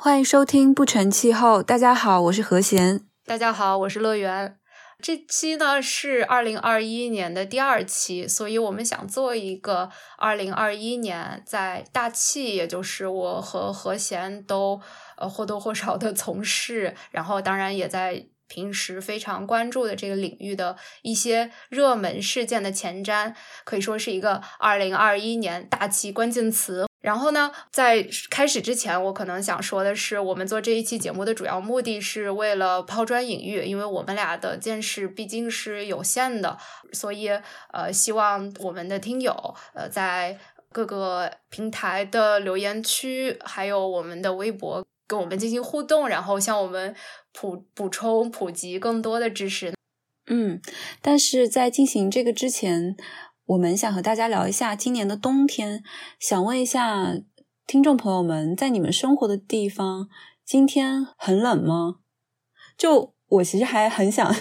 欢迎收听不成气候。大家好，我是何贤。大家好，我是乐园。这期呢是二零二一年的第二期，所以我们想做一个二零二一年在大气，也就是我和何贤都呃或多或少的从事，然后当然也在平时非常关注的这个领域的一些热门事件的前瞻，可以说是一个二零二一年大气关键词。然后呢，在开始之前，我可能想说的是，我们做这一期节目的主要目的是为了抛砖引玉，因为我们俩的见识毕竟是有限的，所以呃，希望我们的听友呃，在各个平台的留言区，还有我们的微博跟我们进行互动，然后向我们普补充普及更多的知识。嗯，但是在进行这个之前。我们想和大家聊一下今年的冬天，想问一下听众朋友们，在你们生活的地方，今天很冷吗？就我其实还很想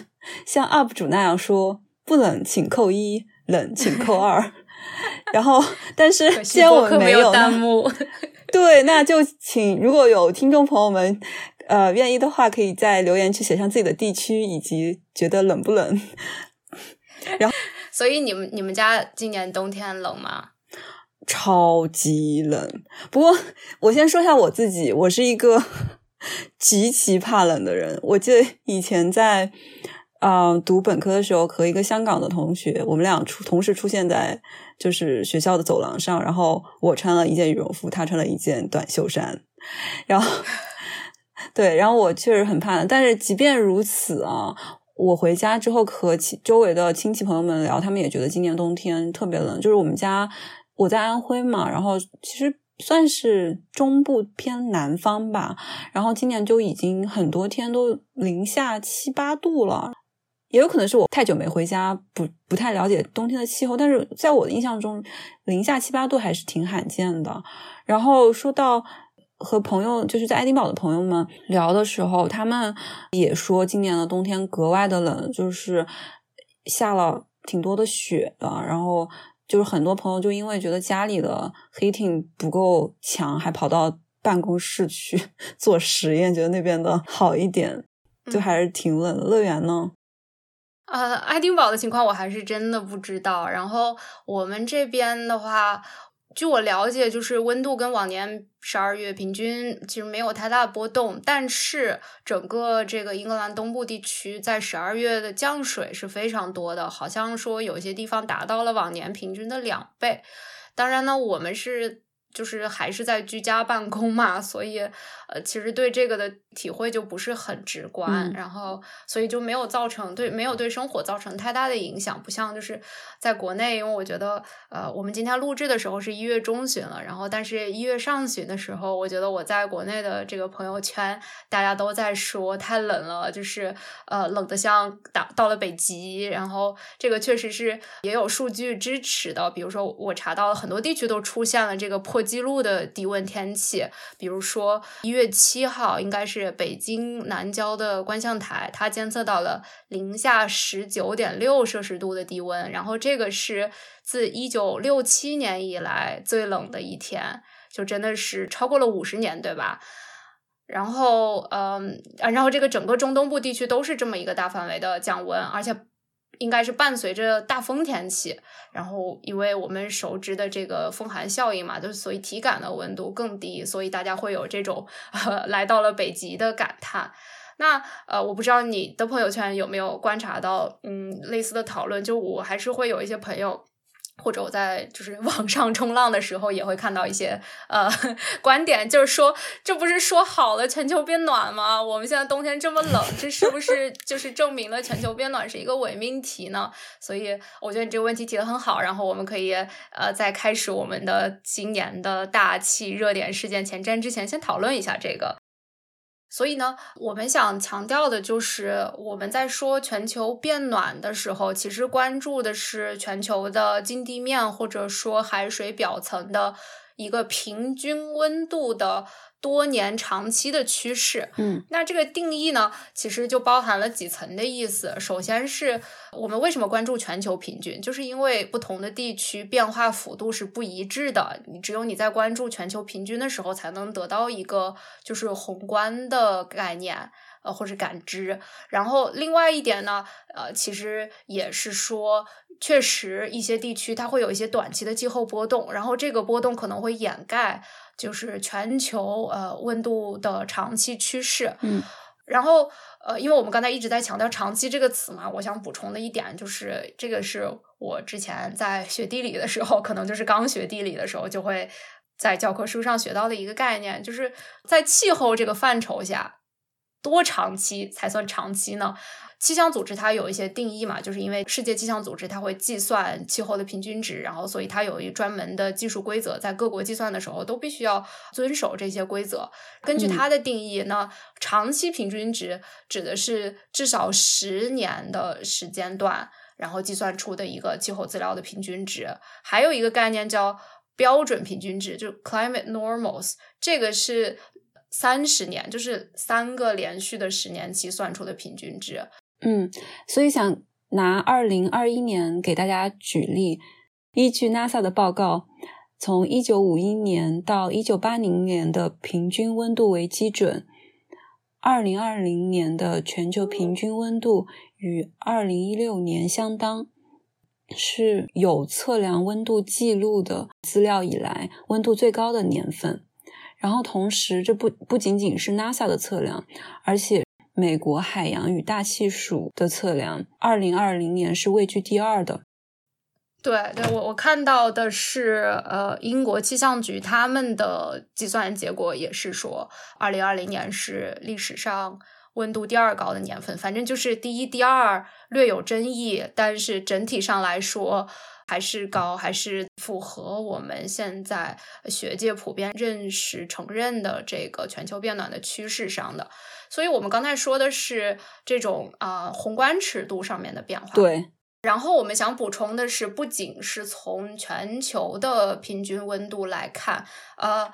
像 UP 主那样说，不冷请扣一，冷请扣二。然后，但是既然我们没有弹幕，对，那就请如果有听众朋友们呃愿意的话，可以在留言区写上自己的地区以及觉得冷不冷，然后。所以你们你们家今年冬天冷吗？超级冷。不过我先说一下我自己，我是一个 极其怕冷的人。我记得以前在啊读本科的时候，和一个香港的同学，我们俩出同时出现在就是学校的走廊上，然后我穿了一件羽绒服，他穿了一件短袖衫，然后 对，然后我确实很怕冷。但是即便如此啊。我回家之后和周围的亲戚朋友们聊，他们也觉得今年冬天特别冷。就是我们家我在安徽嘛，然后其实算是中部偏南方吧，然后今年就已经很多天都零下七八度了。也有可能是我太久没回家，不不太了解冬天的气候。但是在我的印象中，零下七八度还是挺罕见的。然后说到。和朋友就是在爱丁堡的朋友们聊的时候，他们也说今年的冬天格外的冷，就是下了挺多的雪的。然后就是很多朋友就因为觉得家里的 heating 不够强，还跑到办公室去 做实验，觉得那边的好一点，就还是挺冷。乐园呢？呃，爱丁堡的情况我还是真的不知道。然后我们这边的话。据我了解，就是温度跟往年十二月平均其实没有太大波动，但是整个这个英格兰东部地区在十二月的降水是非常多的，好像说有些地方达到了往年平均的两倍。当然呢，我们是。就是还是在居家办公嘛，所以呃，其实对这个的体会就不是很直观，然后所以就没有造成对没有对生活造成太大的影响，不像就是在国内，因为我觉得呃，我们今天录制的时候是一月中旬了，然后但是一月上旬的时候，我觉得我在国内的这个朋友圈大家都在说太冷了，就是呃冷的像打到了北极，然后这个确实是也有数据支持的，比如说我查到了很多地区都出现了这个破。纪录的低温天气，比如说一月七号，应该是北京南郊的观象台，它监测到了零下十九点六摄氏度的低温，然后这个是自一九六七年以来最冷的一天，就真的是超过了五十年，对吧？然后，嗯，然后这个整个中东部地区都是这么一个大范围的降温，而且。应该是伴随着大风天气，然后因为我们熟知的这个风寒效应嘛，就是所以体感的温度更低，所以大家会有这种来到了北极的感叹。那呃，我不知道你的朋友圈有没有观察到，嗯，类似的讨论，就我还是会有一些朋友。或者我在就是 网上冲浪的时候，也会看到一些呃 观点，就是说这不是说好了全球变暖吗？我们现在冬天这么冷，这是不是就是证明了全球变暖是一个伪命题呢？所以我觉得你这个问题提的很好，然后我们可以呃在开始我们的今年的大气热点事件前瞻之前，先讨论一下这个。所以呢，我们想强调的就是，我们在说全球变暖的时候，其实关注的是全球的近地面或者说海水表层的一个平均温度的多年长期的趋势。嗯，那这个定义呢，其实就包含了几层的意思。首先是我们为什么关注全球平均，就是因为不同的地区变化幅度是不一致的。你只有你在关注全球平均的时候，才能得到一个就是宏观的概念。呃，或者感知，然后另外一点呢，呃，其实也是说，确实一些地区它会有一些短期的气候波动，然后这个波动可能会掩盖就是全球呃温度的长期趋势。嗯，然后呃，因为我们刚才一直在强调“长期”这个词嘛，我想补充的一点就是，这个是我之前在学地理的时候，可能就是刚学地理的时候就会在教科书上学到的一个概念，就是在气候这个范畴下。多长期才算长期呢？气象组织它有一些定义嘛，就是因为世界气象组织它会计算气候的平均值，然后所以它有一专门的技术规则，在各国计算的时候都必须要遵守这些规则。根据它的定义呢，长期平均值指的是至少十年的时间段，然后计算出的一个气候资料的平均值。还有一个概念叫标准平均值，就 climate normals，这个是。三十年就是三个连续的十年期算出的平均值。嗯，所以想拿二零二一年给大家举例，依据 NASA 的报告，从一九五一年到一九八零年的平均温度为基准，二零二零年的全球平均温度与二零一六年相当，是有测量温度记录的资料以来温度最高的年份。然后同时，这不不仅仅是 NASA 的测量，而且美国海洋与大气署的测量，二零二零年是位居第二的。对，对我我看到的是，呃，英国气象局他们的计算结果也是说，二零二零年是历史上温度第二高的年份。反正就是第一、第二略有争议，但是整体上来说。还是高，还是符合我们现在学界普遍认识、承认的这个全球变暖的趋势上的。所以，我们刚才说的是这种啊宏观尺度上面的变化。对。然后，我们想补充的是，不仅是从全球的平均温度来看，呃。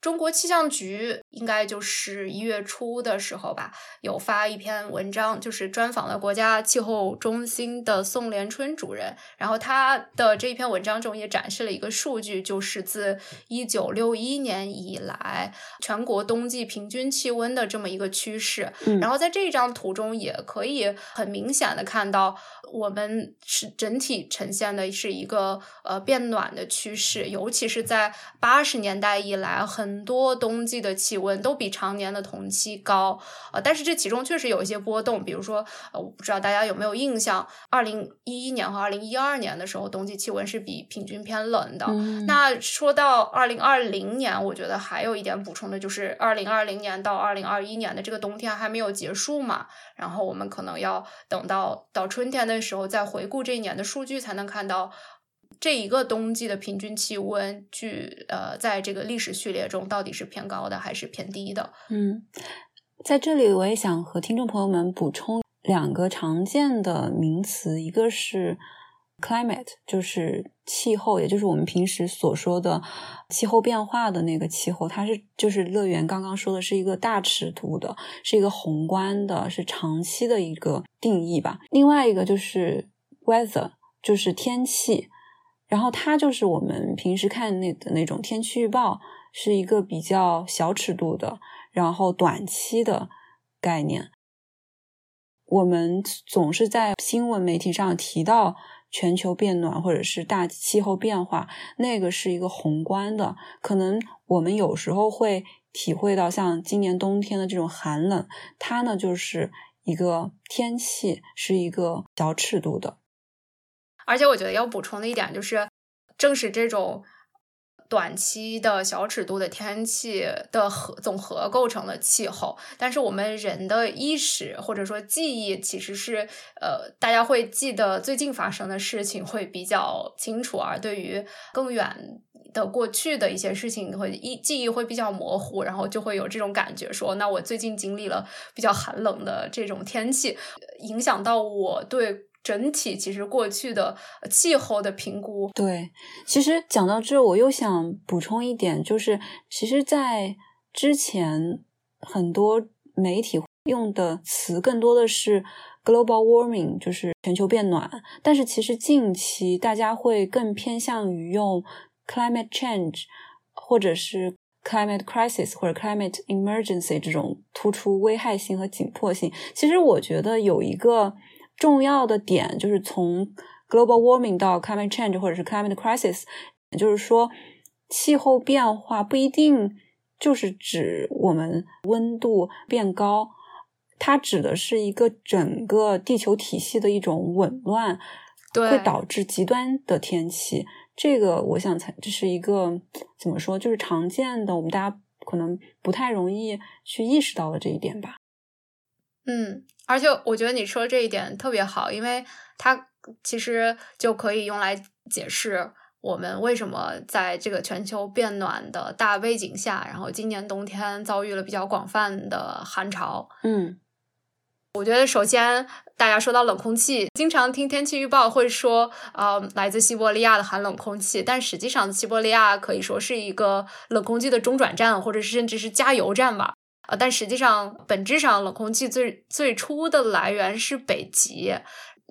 中国气象局应该就是一月初的时候吧，有发一篇文章，就是专访了国家气候中心的宋连春主任。然后他的这一篇文章中也展示了一个数据，就是自一九六一年以来全国冬季平均气温的这么一个趋势。然后在这张图中也可以很明显的看到，我们是整体呈现的是一个呃变暖的趋势，尤其是在八十年代以来很。很多冬季的气温都比常年的同期高，呃，但是这其中确实有一些波动，比如说，呃，我不知道大家有没有印象，二零一一年和二零一二年的时候，冬季气温是比平均偏冷的。那说到二零二零年，我觉得还有一点补充的就是，二零二零年到二零二一年的这个冬天还没有结束嘛，然后我们可能要等到到春天的时候再回顾这一年的数据，才能看到。这一个冬季的平均气温，据呃，在这个历史序列中，到底是偏高的还是偏低的？嗯，在这里我也想和听众朋友们补充两个常见的名词，一个是 climate，就是气候，也就是我们平时所说的气候变化的那个气候，它是就是乐园刚刚说的是一个大尺度的，是一个宏观的，是长期的一个定义吧。另外一个就是 weather，就是天气。然后它就是我们平时看那的那种天气预报，是一个比较小尺度的，然后短期的概念。我们总是在新闻媒体上提到全球变暖或者是大气候变化，那个是一个宏观的，可能我们有时候会体会到像今年冬天的这种寒冷，它呢就是一个天气，是一个小尺度的。而且我觉得要补充的一点就是，正是这种短期的小尺度的天气的合总和构成了气候。但是我们人的意识或者说记忆，其实是呃，大家会记得最近发生的事情会比较清楚，而对于更远的过去的一些事情，会忆记忆会比较模糊，然后就会有这种感觉，说那我最近经历了比较寒冷的这种天气，影响到我对。整体其实过去的气候的评估。对，其实讲到这，我又想补充一点，就是其实，在之前很多媒体用的词更多的是 global warming，就是全球变暖，但是其实近期大家会更偏向于用 climate change，或者是。climate crisis 或者 climate emergency 这种突出危害性和紧迫性，其实我觉得有一个重要的点，就是从 global warming 到 climate change 或者是 climate crisis，也就是说，气候变化不一定就是指我们温度变高，它指的是一个整个地球体系的一种紊乱，会导致极端的天气。这个我想才这是一个怎么说，就是常见的，我们大家可能不太容易去意识到的这一点吧。嗯，而且我觉得你说这一点特别好，因为它其实就可以用来解释我们为什么在这个全球变暖的大背景下，然后今年冬天遭遇了比较广泛的寒潮。嗯。我觉得首先，大家说到冷空气，经常听天气预报会说，呃，来自西伯利亚的寒冷空气，但实际上西伯利亚可以说是一个冷空气的中转站，或者是甚至是加油站吧。呃，但实际上本质上冷空气最最初的来源是北极，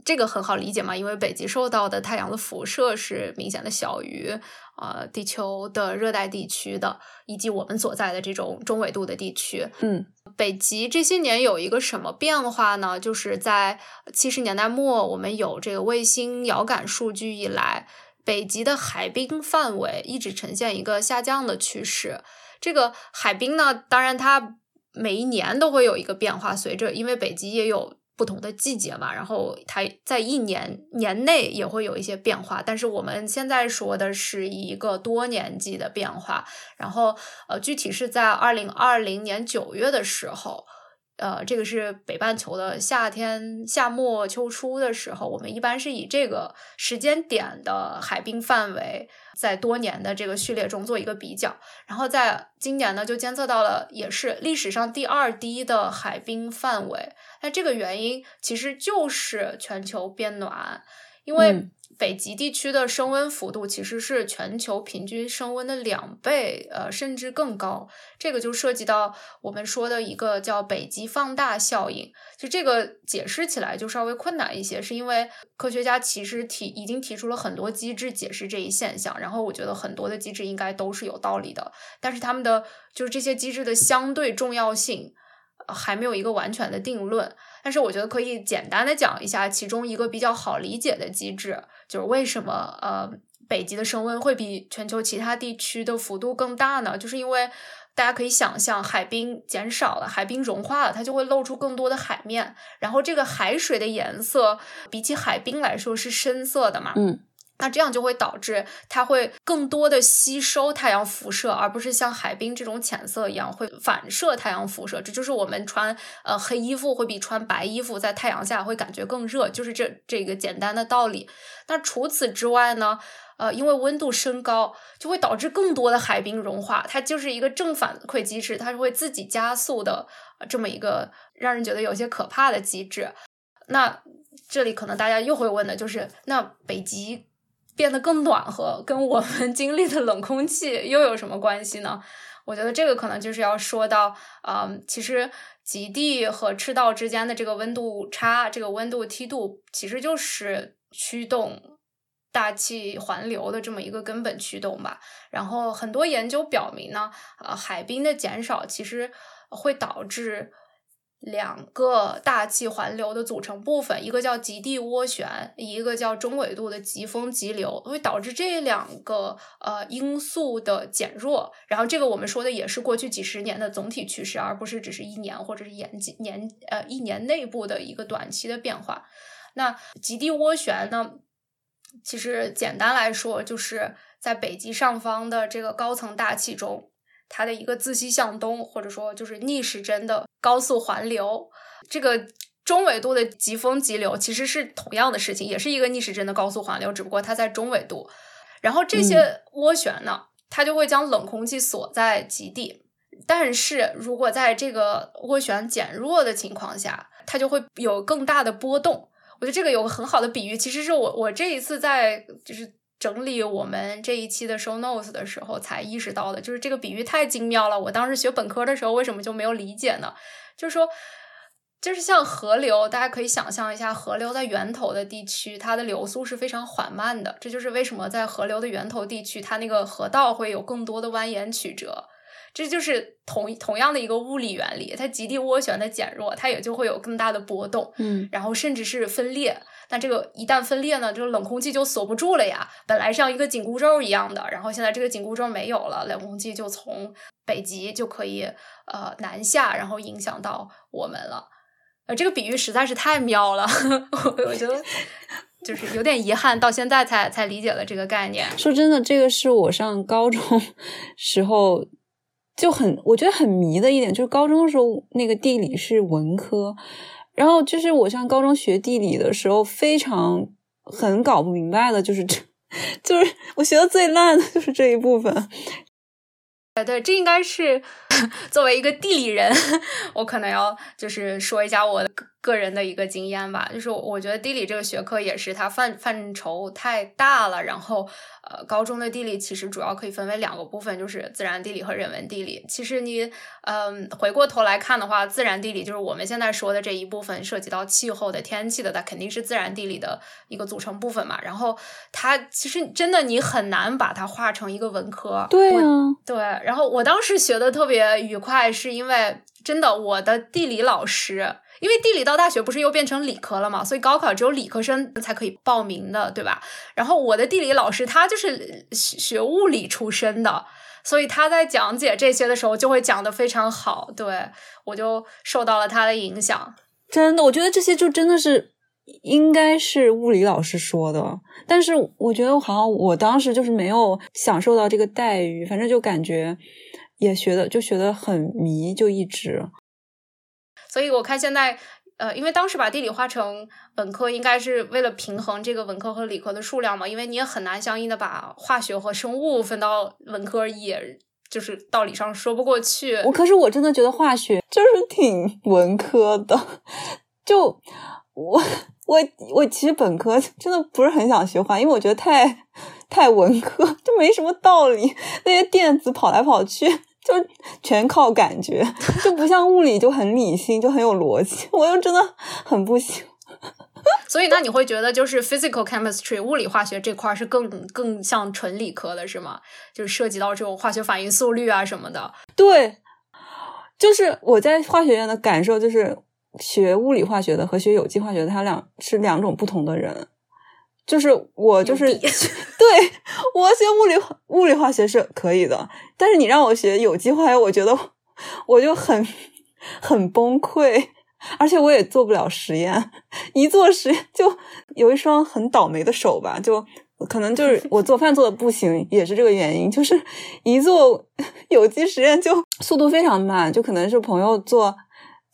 这个很好理解嘛，因为北极受到的太阳的辐射是明显的小于。呃，地球的热带地区的，以及我们所在的这种中纬度的地区，嗯，北极这些年有一个什么变化呢？就是在七十年代末，我们有这个卫星遥感数据以来，北极的海冰范围一直呈现一个下降的趋势。这个海冰呢，当然它每一年都会有一个变化，随着因为北极也有。不同的季节嘛，然后它在一年年内也会有一些变化，但是我们现在说的是一个多年季的变化，然后呃，具体是在二零二零年九月的时候。呃，这个是北半球的夏天夏末秋初的时候，我们一般是以这个时间点的海冰范围，在多年的这个序列中做一个比较。然后在今年呢，就监测到了也是历史上第二低的海冰范围。那这个原因其实就是全球变暖，因为。北极地区的升温幅度其实是全球平均升温的两倍，呃，甚至更高。这个就涉及到我们说的一个叫北极放大效应。就这个解释起来就稍微困难一些，是因为科学家其实提已经提出了很多机制解释这一现象。然后我觉得很多的机制应该都是有道理的，但是他们的就是这些机制的相对重要性还没有一个完全的定论。但是我觉得可以简单的讲一下其中一个比较好理解的机制。就是为什么呃北极的升温会比全球其他地区的幅度更大呢？就是因为大家可以想象，海冰减少了，海冰融化了，它就会露出更多的海面，然后这个海水的颜色比起海冰来说是深色的嘛。嗯。那这样就会导致它会更多的吸收太阳辐射，而不是像海冰这种浅色一样会反射太阳辐射。这就是我们穿呃黑衣服会比穿白衣服在太阳下会感觉更热，就是这这个简单的道理。那除此之外呢？呃，因为温度升高就会导致更多的海冰融化，它就是一个正反馈机制，它是会自己加速的这么一个让人觉得有些可怕的机制。那这里可能大家又会问的就是，那北极？变得更暖和，跟我们 经历的冷空气又有什么关系呢？我觉得这个可能就是要说到，嗯，其实极地和赤道之间的这个温度差，这个温度梯度，其实就是驱动大气环流的这么一个根本驱动吧。然后很多研究表明呢，呃，海冰的减少其实会导致。两个大气环流的组成部分，一个叫极地涡旋，一个叫中纬度的疾风急流，会导致这两个呃因素的减弱。然后这个我们说的也是过去几十年的总体趋势，而不是只是一年或者是年年呃一年内部的一个短期的变化。那极地涡旋呢，其实简单来说，就是在北极上方的这个高层大气中。它的一个自西向东，或者说就是逆时针的高速环流，这个中纬度的疾风急流其实是同样的事情，也是一个逆时针的高速环流，只不过它在中纬度。然后这些涡旋呢，它就会将冷空气锁在极地。但是如果在这个涡旋减弱的情况下，它就会有更大的波动。我我觉得这个有个很好的比喻，其实是我我这一次在就是整理我们这一期的 show notes 的时候才意识到的，就是这个比喻太精妙了。我当时学本科的时候为什么就没有理解呢？就是说。就是像河流，大家可以想象一下，河流在源头的地区，它的流速是非常缓慢的。这就是为什么在河流的源头地区，它那个河道会有更多的蜿蜒曲折。这就是同同样的一个物理原理，它极地涡旋的减弱，它也就会有更大的波动。嗯，然后甚至是分裂。那这个一旦分裂呢，这个冷空气就锁不住了呀。本来像一个紧箍咒一样的，然后现在这个紧箍咒没有了，冷空气就从北极就可以呃南下，然后影响到我们了。呃，这个比喻实在是太妙了，我觉得就是有点遗憾，到现在才才理解了这个概念。说真的，这个是我上高中时候就很我觉得很迷的一点，就是高中的时候那个地理是文科，然后就是我上高中学地理的时候，非常很搞不明白的，就是这就是我学的最烂的就是这一部分。对对，这应该是 作为一个地理人，我可能要就是说一下我的个人的一个经验吧。就是我觉得地理这个学科也是它范范畴太大了，然后呃，高中的地理其实主要可以分为两个部分，就是自然地理和人文地理。其实你嗯回过头来看的话，自然地理就是我们现在说的这一部分，涉及到气候的天气的，它肯定是自然地理的一个组成部分嘛。然后它其实真的你很难把它划成一个文科。对啊，对。然后我当时学的特别愉快，是因为真的我的地理老师，因为地理到大学不是又变成理科了嘛，所以高考只有理科生才可以报名的，对吧？然后我的地理老师他就是学物理出身的，所以他在讲解这些的时候就会讲的非常好，对我就受到了他的影响。真的，我觉得这些就真的是应该是物理老师说的，但是我觉得好像我当时就是没有享受到这个待遇，反正就感觉也学的就学的很迷，就一直。所以我看现在，呃，因为当时把地理划成本科，应该是为了平衡这个文科和理科的数量嘛，因为你也很难相应的把化学和生物分到文科，也就是道理上说不过去。我可是我真的觉得化学就是挺文科的，就我我我其实本科真的不是很想学化，因为我觉得太太文科，就没什么道理，那些电子跑来跑去。就全靠感觉，就不像物理就很理性，就很有逻辑。我又真的很不行。所以，那你会觉得就是 physical chemistry 物理化学这块是更更像纯理科的，是吗？就是涉及到这种化学反应速率啊什么的。对，就是我在化学院的感受，就是学物理化学的和学有机化学的，它俩是两种不同的人。就是我就是，对我学物理物理化学是可以的，但是你让我学有机化学，我觉得我就很很崩溃，而且我也做不了实验，一做实验就有一双很倒霉的手吧，就可能就是我做饭做的不行，也是这个原因，就是一做 有机实验就速度非常慢，就可能是朋友做。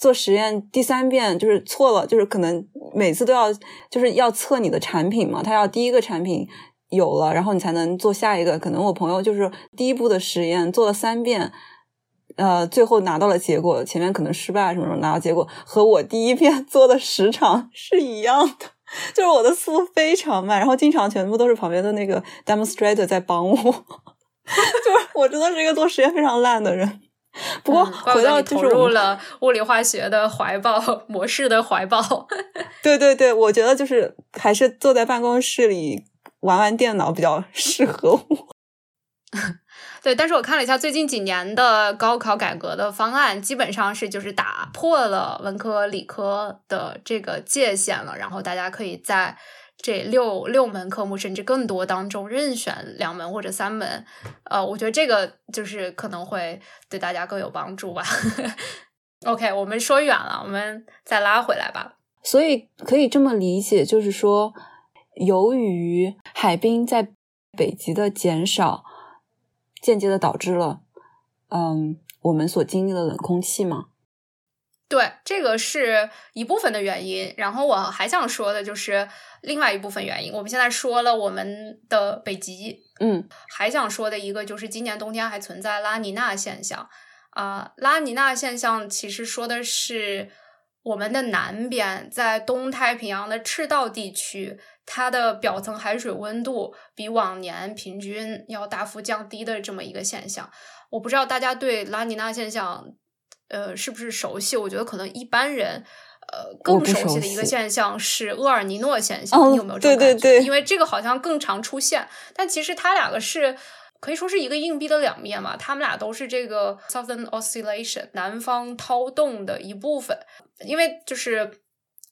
做实验第三遍就是错了，就是可能每次都要就是要测你的产品嘛，他要第一个产品有了，然后你才能做下一个。可能我朋友就是第一步的实验做了三遍，呃，最后拿到了结果，前面可能失败什么什么拿到结果，和我第一遍 做的时长 是一样的，就是我的速度非常慢，然后经常全部都是旁边的那个 demonstrator 在帮我，就是我真的是一个做实验非常烂的人。不过回到就是投入了物理化学的怀抱模式的怀抱。对对对，我觉得就是还是坐在办公室里玩玩电脑比较适合我。对，但是我看了一下最近几年的高考改革的方案，基本上是就是打破了文科理科的这个界限了，然后大家可以在。这六六门科目甚至更多当中任选两门或者三门，呃，我觉得这个就是可能会对大家更有帮助吧。OK，我们说远了，我们再拉回来吧。所以可以这么理解，就是说，由于海冰在北极的减少，间接的导致了，嗯，我们所经历的冷空气吗？对，这个是一部分的原因。然后我还想说的就是另外一部分原因。我们现在说了我们的北极，嗯，还想说的一个就是今年冬天还存在拉尼娜现象啊。拉尼娜现象其实说的是我们的南边，在东太平洋的赤道地区，它的表层海水温度比往年平均要大幅降低的这么一个现象。我不知道大家对拉尼娜现象，呃，是不是熟悉？我觉得可能一般人，呃，更熟悉的一个现象是厄尔尼诺现象。你有没有这种感觉？因为这个好像更常出现，但其实它两个是。可以说是一个硬币的两面嘛，他们俩都是这个 Southern Oscillation 南方涛动的一部分。因为就是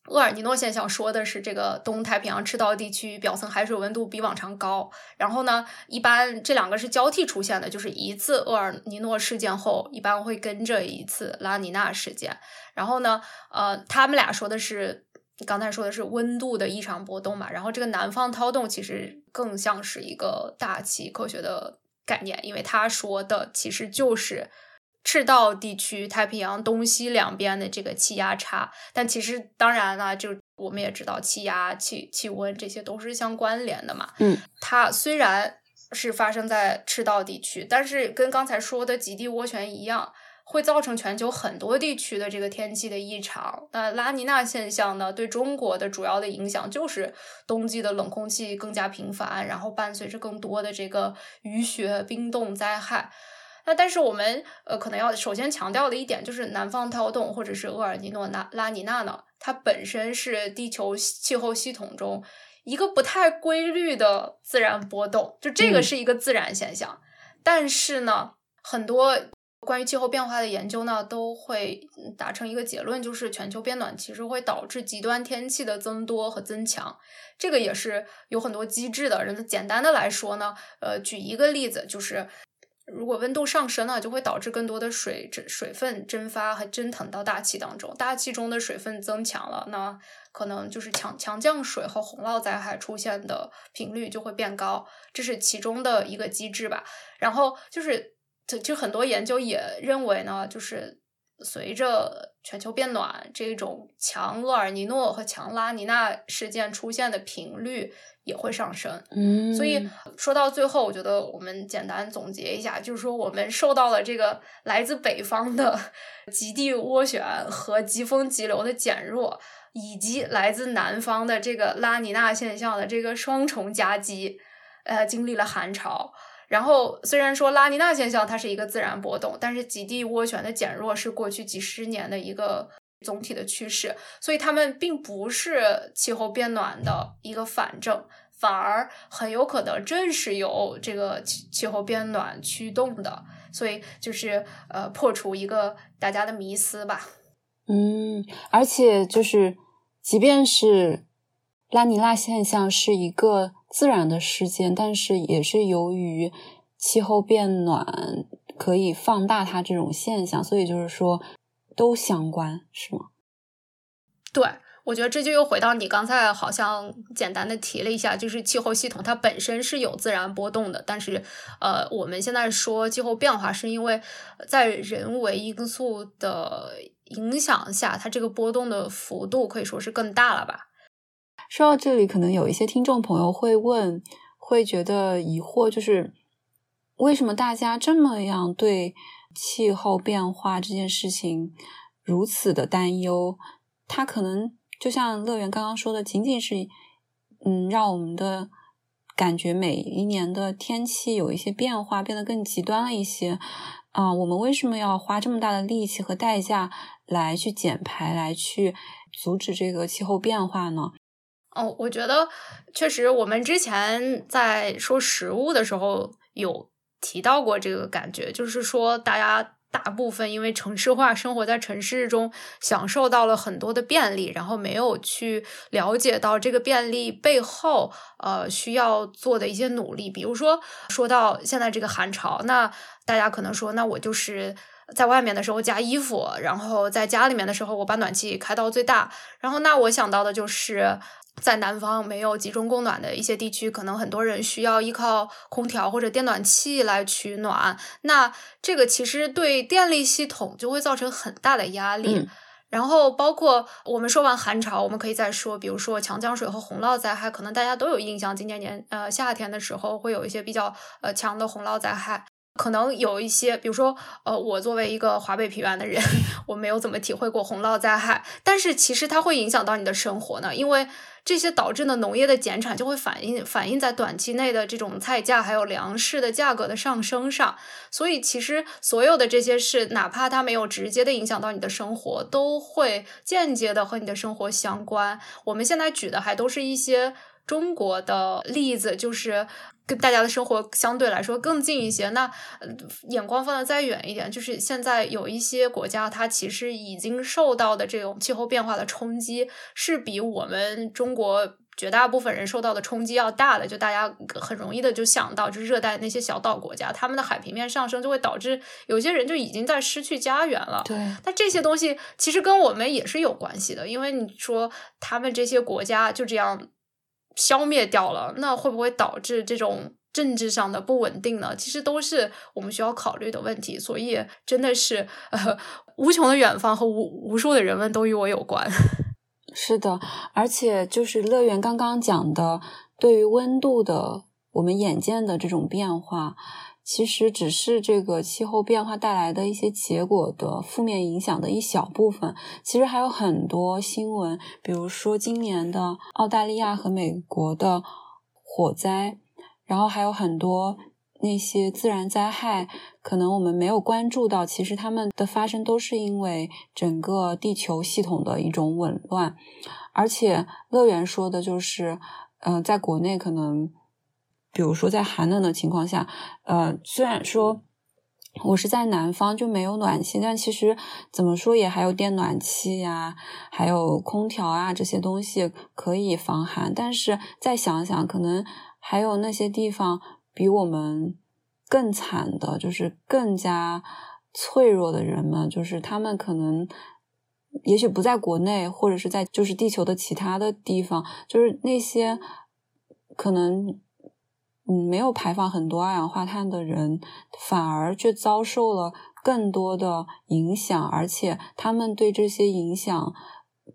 厄尔尼诺现象说的是这个东太平洋赤道地区表层海水温度比往常高，然后呢，一般这两个是交替出现的，就是一次厄尔尼诺事件后，一般会跟着一次拉尼娜事件。然后呢，呃，他们俩说的是刚才说的是温度的异常波动嘛，然后这个南方涛动其实更像是一个大气科学的。概念，因为他说的其实就是赤道地区太平洋东西两边的这个气压差，但其实当然了，就我们也知道气压、气气温这些都是相关联的嘛。嗯，它虽然是发生在赤道地区，但是跟刚才说的极地涡旋一样。会造成全球很多地区的这个天气的异常。那拉尼娜现象呢？对中国的主要的影响就是冬季的冷空气更加频繁，然后伴随着更多的这个雨雪、冰冻灾害。那但是我们呃可能要首先强调的一点就是，南方涛动或者是厄尔尼诺、拉拉尼娜呢，它本身是地球气候系统中一个不太规律的自然波动，就这个是一个自然现象。但是呢，很多。关于气候变化的研究呢，都会达成一个结论，就是全球变暖其实会导致极端天气的增多和增强。这个也是有很多机制的。人简单的来说呢，呃，举一个例子，就是如果温度上升呢，就会导致更多的水蒸水分蒸发和蒸腾到大气当中，大气中的水分增强了，那可能就是强强降水和洪涝灾害出现的频率就会变高，这是其中的一个机制吧。然后就是。就就很多研究也认为呢，就是随着全球变暖，这种强厄尔尼诺和强拉尼娜事件出现的频率也会上升。嗯，所以说到最后，我觉得我们简单总结一下，就是说我们受到了这个来自北方的 极地涡旋和疾风急流的减弱，以及来自南方的这个拉尼娜现象的这个双重夹击，呃，经历了寒潮。然后，虽然说拉尼娜现象它是一个自然波动，但是极地涡旋的减弱是过去几十年的一个总体的趋势，所以它们并不是气候变暖的一个反证，反而很有可能正是由这个气气候变暖驱动的。所以就是呃，破除一个大家的迷思吧。嗯，而且就是，即便是拉尼娜现象是一个。自然的事件，但是也是由于气候变暖可以放大它这种现象，所以就是说都相关，是吗？对，我觉得这就又回到你刚才好像简单的提了一下，就是气候系统它本身是有自然波动的，但是呃，我们现在说气候变化是因为在人为因素的影响下，它这个波动的幅度可以说是更大了吧。说到这里，可能有一些听众朋友会问，会觉得疑惑，就是为什么大家这么样对气候变化这件事情如此的担忧？它可能就像乐园刚刚说的，仅仅是嗯，让我们的感觉每一年的天气有一些变化，变得更极端了一些啊。我们为什么要花这么大的力气和代价来去减排，来去阻止这个气候变化呢？哦，我觉得确实，我们之前在说食物的时候有提到过这个感觉，就是说大家大部分因为城市化生活在城市中，享受到了很多的便利，然后没有去了解到这个便利背后呃需要做的一些努力。比如说，说到现在这个寒潮，那大家可能说，那我就是在外面的时候加衣服，然后在家里面的时候我把暖气开到最大，然后那我想到的就是。在南方没有集中供暖的一些地区，可能很多人需要依靠空调或者电暖气来取暖。那这个其实对电力系统就会造成很大的压力。然后包括我们说完寒潮，我们可以再说，比如说强降水和洪涝灾害，可能大家都有印象。今年年呃夏天的时候会有一些比较呃强的洪涝灾害。可能有一些，比如说，呃，我作为一个华北平原的人，我没有怎么体会过洪涝灾害，但是其实它会影响到你的生活呢，因为这些导致的农业的减产就会反映反映在短期内的这种菜价还有粮食的价格的上升上，所以其实所有的这些事，哪怕它没有直接的影响到你的生活，都会间接的和你的生活相关。我们现在举的还都是一些中国的例子，就是。跟大家的生活相对来说更近一些。那眼光放的再远一点，就是现在有一些国家，它其实已经受到的这种气候变化的冲击，是比我们中国绝大部分人受到的冲击要大的。就大家很容易的就想到，就是热带那些小岛国家，他们的海平面上升就会导致有些人就已经在失去家园了。对，那这些东西其实跟我们也是有关系的，因为你说他们这些国家就这样。消灭掉了，那会不会导致这种政治上的不稳定呢？其实都是我们需要考虑的问题。所以真的是，呃，无穷的远方和无无数的人们都与我有关。是的，而且就是乐园刚刚讲的，对于温度的我们眼见的这种变化。其实只是这个气候变化带来的一些结果的负面影响的一小部分。其实还有很多新闻，比如说今年的澳大利亚和美国的火灾，然后还有很多那些自然灾害，可能我们没有关注到，其实它们的发生都是因为整个地球系统的一种紊乱。而且乐园说的就是，嗯，在国内可能。比如说，在寒冷的情况下，呃，虽然说我是在南方就没有暖气，但其实怎么说也还有电暖气呀，还有空调啊这些东西可以防寒。但是再想想，可能还有那些地方比我们更惨的，就是更加脆弱的人们，就是他们可能也许不在国内，或者是在就是地球的其他的地方，就是那些可能。嗯，没有排放很多二氧化碳的人，反而却遭受了更多的影响，而且他们对这些影响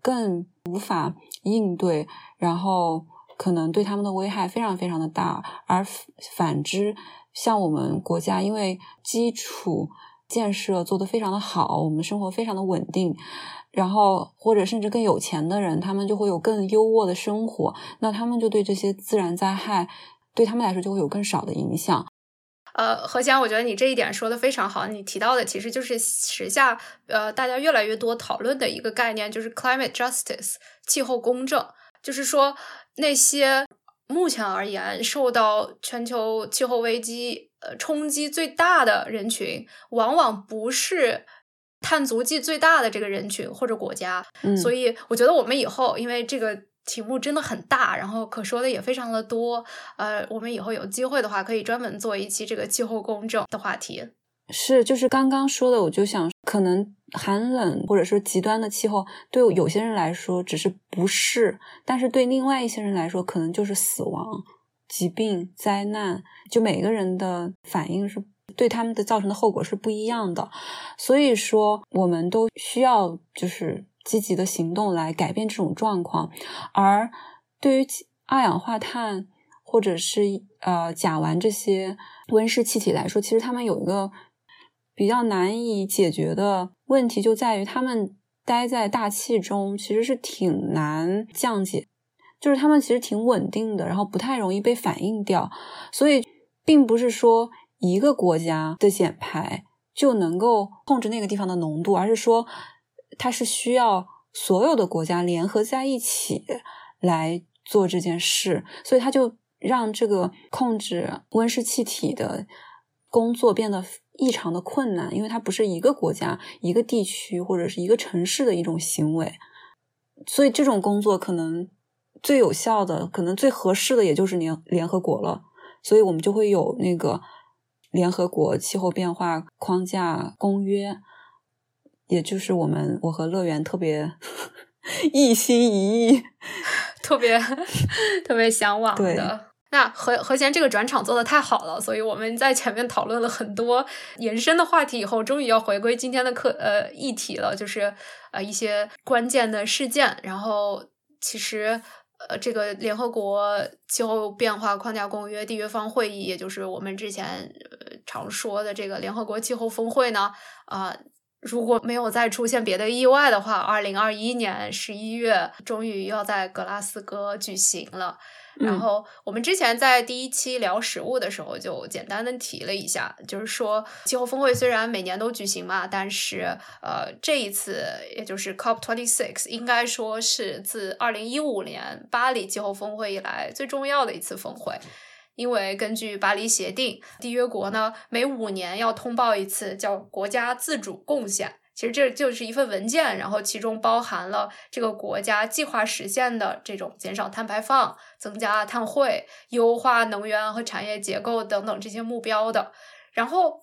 更无法应对，然后可能对他们的危害非常非常的大。而反之，像我们国家，因为基础建设做得非常的好，我们生活非常的稳定，然后或者甚至更有钱的人，他们就会有更优渥的生活，那他们就对这些自然灾害。对他们来说就会有更少的影响。呃，何翔，我觉得你这一点说的非常好。你提到的其实就是时下呃大家越来越多讨论的一个概念，就是 climate justice 气候公正。就是说，那些目前而言受到全球气候危机呃冲击最大的人群，往往不是碳足迹最大的这个人群或者国家。嗯，所以我觉得我们以后因为这个。题目真的很大，然后可说的也非常的多。呃，我们以后有机会的话，可以专门做一期这个气候公正的话题。是，就是刚刚说的，我就想，可能寒冷或者说极端的气候，对有些人来说只是不适，但是对另外一些人来说，可能就是死亡、疾病、灾难。就每个人的反应是对他们的造成的后果是不一样的。所以说，我们都需要就是。积极的行动来改变这种状况，而对于二氧化碳或者是呃甲烷这些温室气体来说，其实它们有一个比较难以解决的问题，就在于它们待在大气中其实是挺难降解，就是它们其实挺稳定的，然后不太容易被反应掉，所以并不是说一个国家的减排就能够控制那个地方的浓度，而是说。它是需要所有的国家联合在一起来做这件事，所以它就让这个控制温室气体的工作变得异常的困难，因为它不是一个国家、一个地区或者是一个城市的一种行为，所以这种工作可能最有效的、可能最合适的，也就是联联合国了。所以我们就会有那个联合国气候变化框架公约。也就是我们，我和乐园特别 一心一意，特别 特别向往的。那何何贤这个转场做的太好了，所以我们在前面讨论了很多延伸的话题，以后终于要回归今天的课呃议题了，就是呃一些关键的事件。然后其实呃这个联合国气候变化框架公约缔约方会议，也就是我们之前。常说的这个联合国气候峰会呢，啊，如果没有再出现别的意外的话，二零二一年十一月终于要在格拉斯哥举行了。然后我们之前在第一期聊食物的时候就简单的提了一下，就是说气候峰会虽然每年都举行嘛，但是呃这一次也就是 COP twenty six 应该说是自二零一五年巴黎气候峰会以来最重要的一次峰会，因为根据巴黎协定，缔约国呢每五年要通报一次叫国家自主贡献。其实这就是一份文件，然后其中包含了这个国家计划实现的这种减少碳排放、增加碳汇、优化能源和产业结构等等这些目标的。然后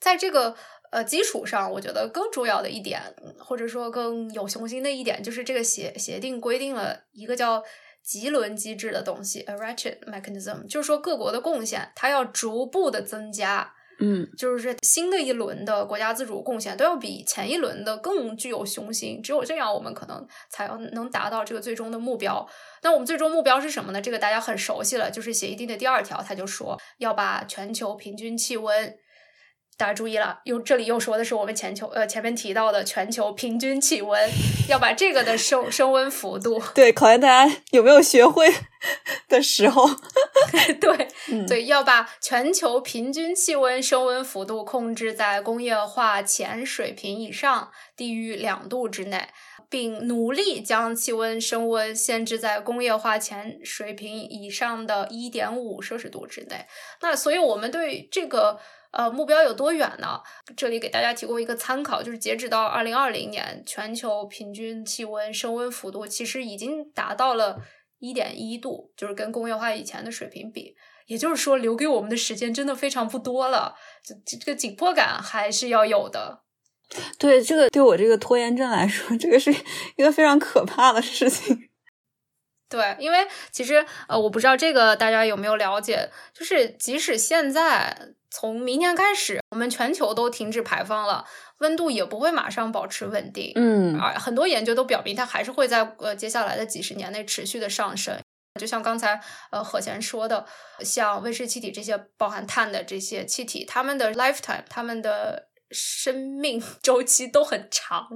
在这个呃基础上，我觉得更重要的一点，或者说更有雄心的一点，就是这个协协定规定了一个叫棘轮机制的东西 （a ratchet mechanism），就是说各国的贡献它要逐步的增加。嗯，就是新的一轮的国家自主贡献都要比前一轮的更具有雄心，只有这样，我们可能才要能达到这个最终的目标。那我们最终目标是什么呢？这个大家很熟悉了，就是协议定的第二条，他就说要把全球平均气温。大家注意了，又这里又说的是我们全球呃前面提到的全球平均气温，要把这个的升升温幅度，对，考验大家有没有学会的时候，对对，要把全球平均气温升温幅度控制在工业化前水平以上，低于两度之内，并努力将气温升温限制在工业化前水平以上的一点五摄氏度之内。那所以我们对这个。呃，目标有多远呢？这里给大家提供一个参考，就是截止到二零二零年，全球平均气温升温幅度其实已经达到了一点一度，就是跟工业化以前的水平比，也就是说，留给我们的时间真的非常不多了，这这个紧迫感还是要有的。对，这个对我这个拖延症来说，这个是一个非常可怕的事情。对，因为其实呃，我不知道这个大家有没有了解，就是即使现在。从明年开始，我们全球都停止排放了，温度也不会马上保持稳定。嗯，而很多研究都表明，它还是会在呃接下来的几十年内持续的上升。就像刚才呃何贤说的，像温室气体这些包含碳的这些气体，它们的 lifetime，它们的。生命周期都很长，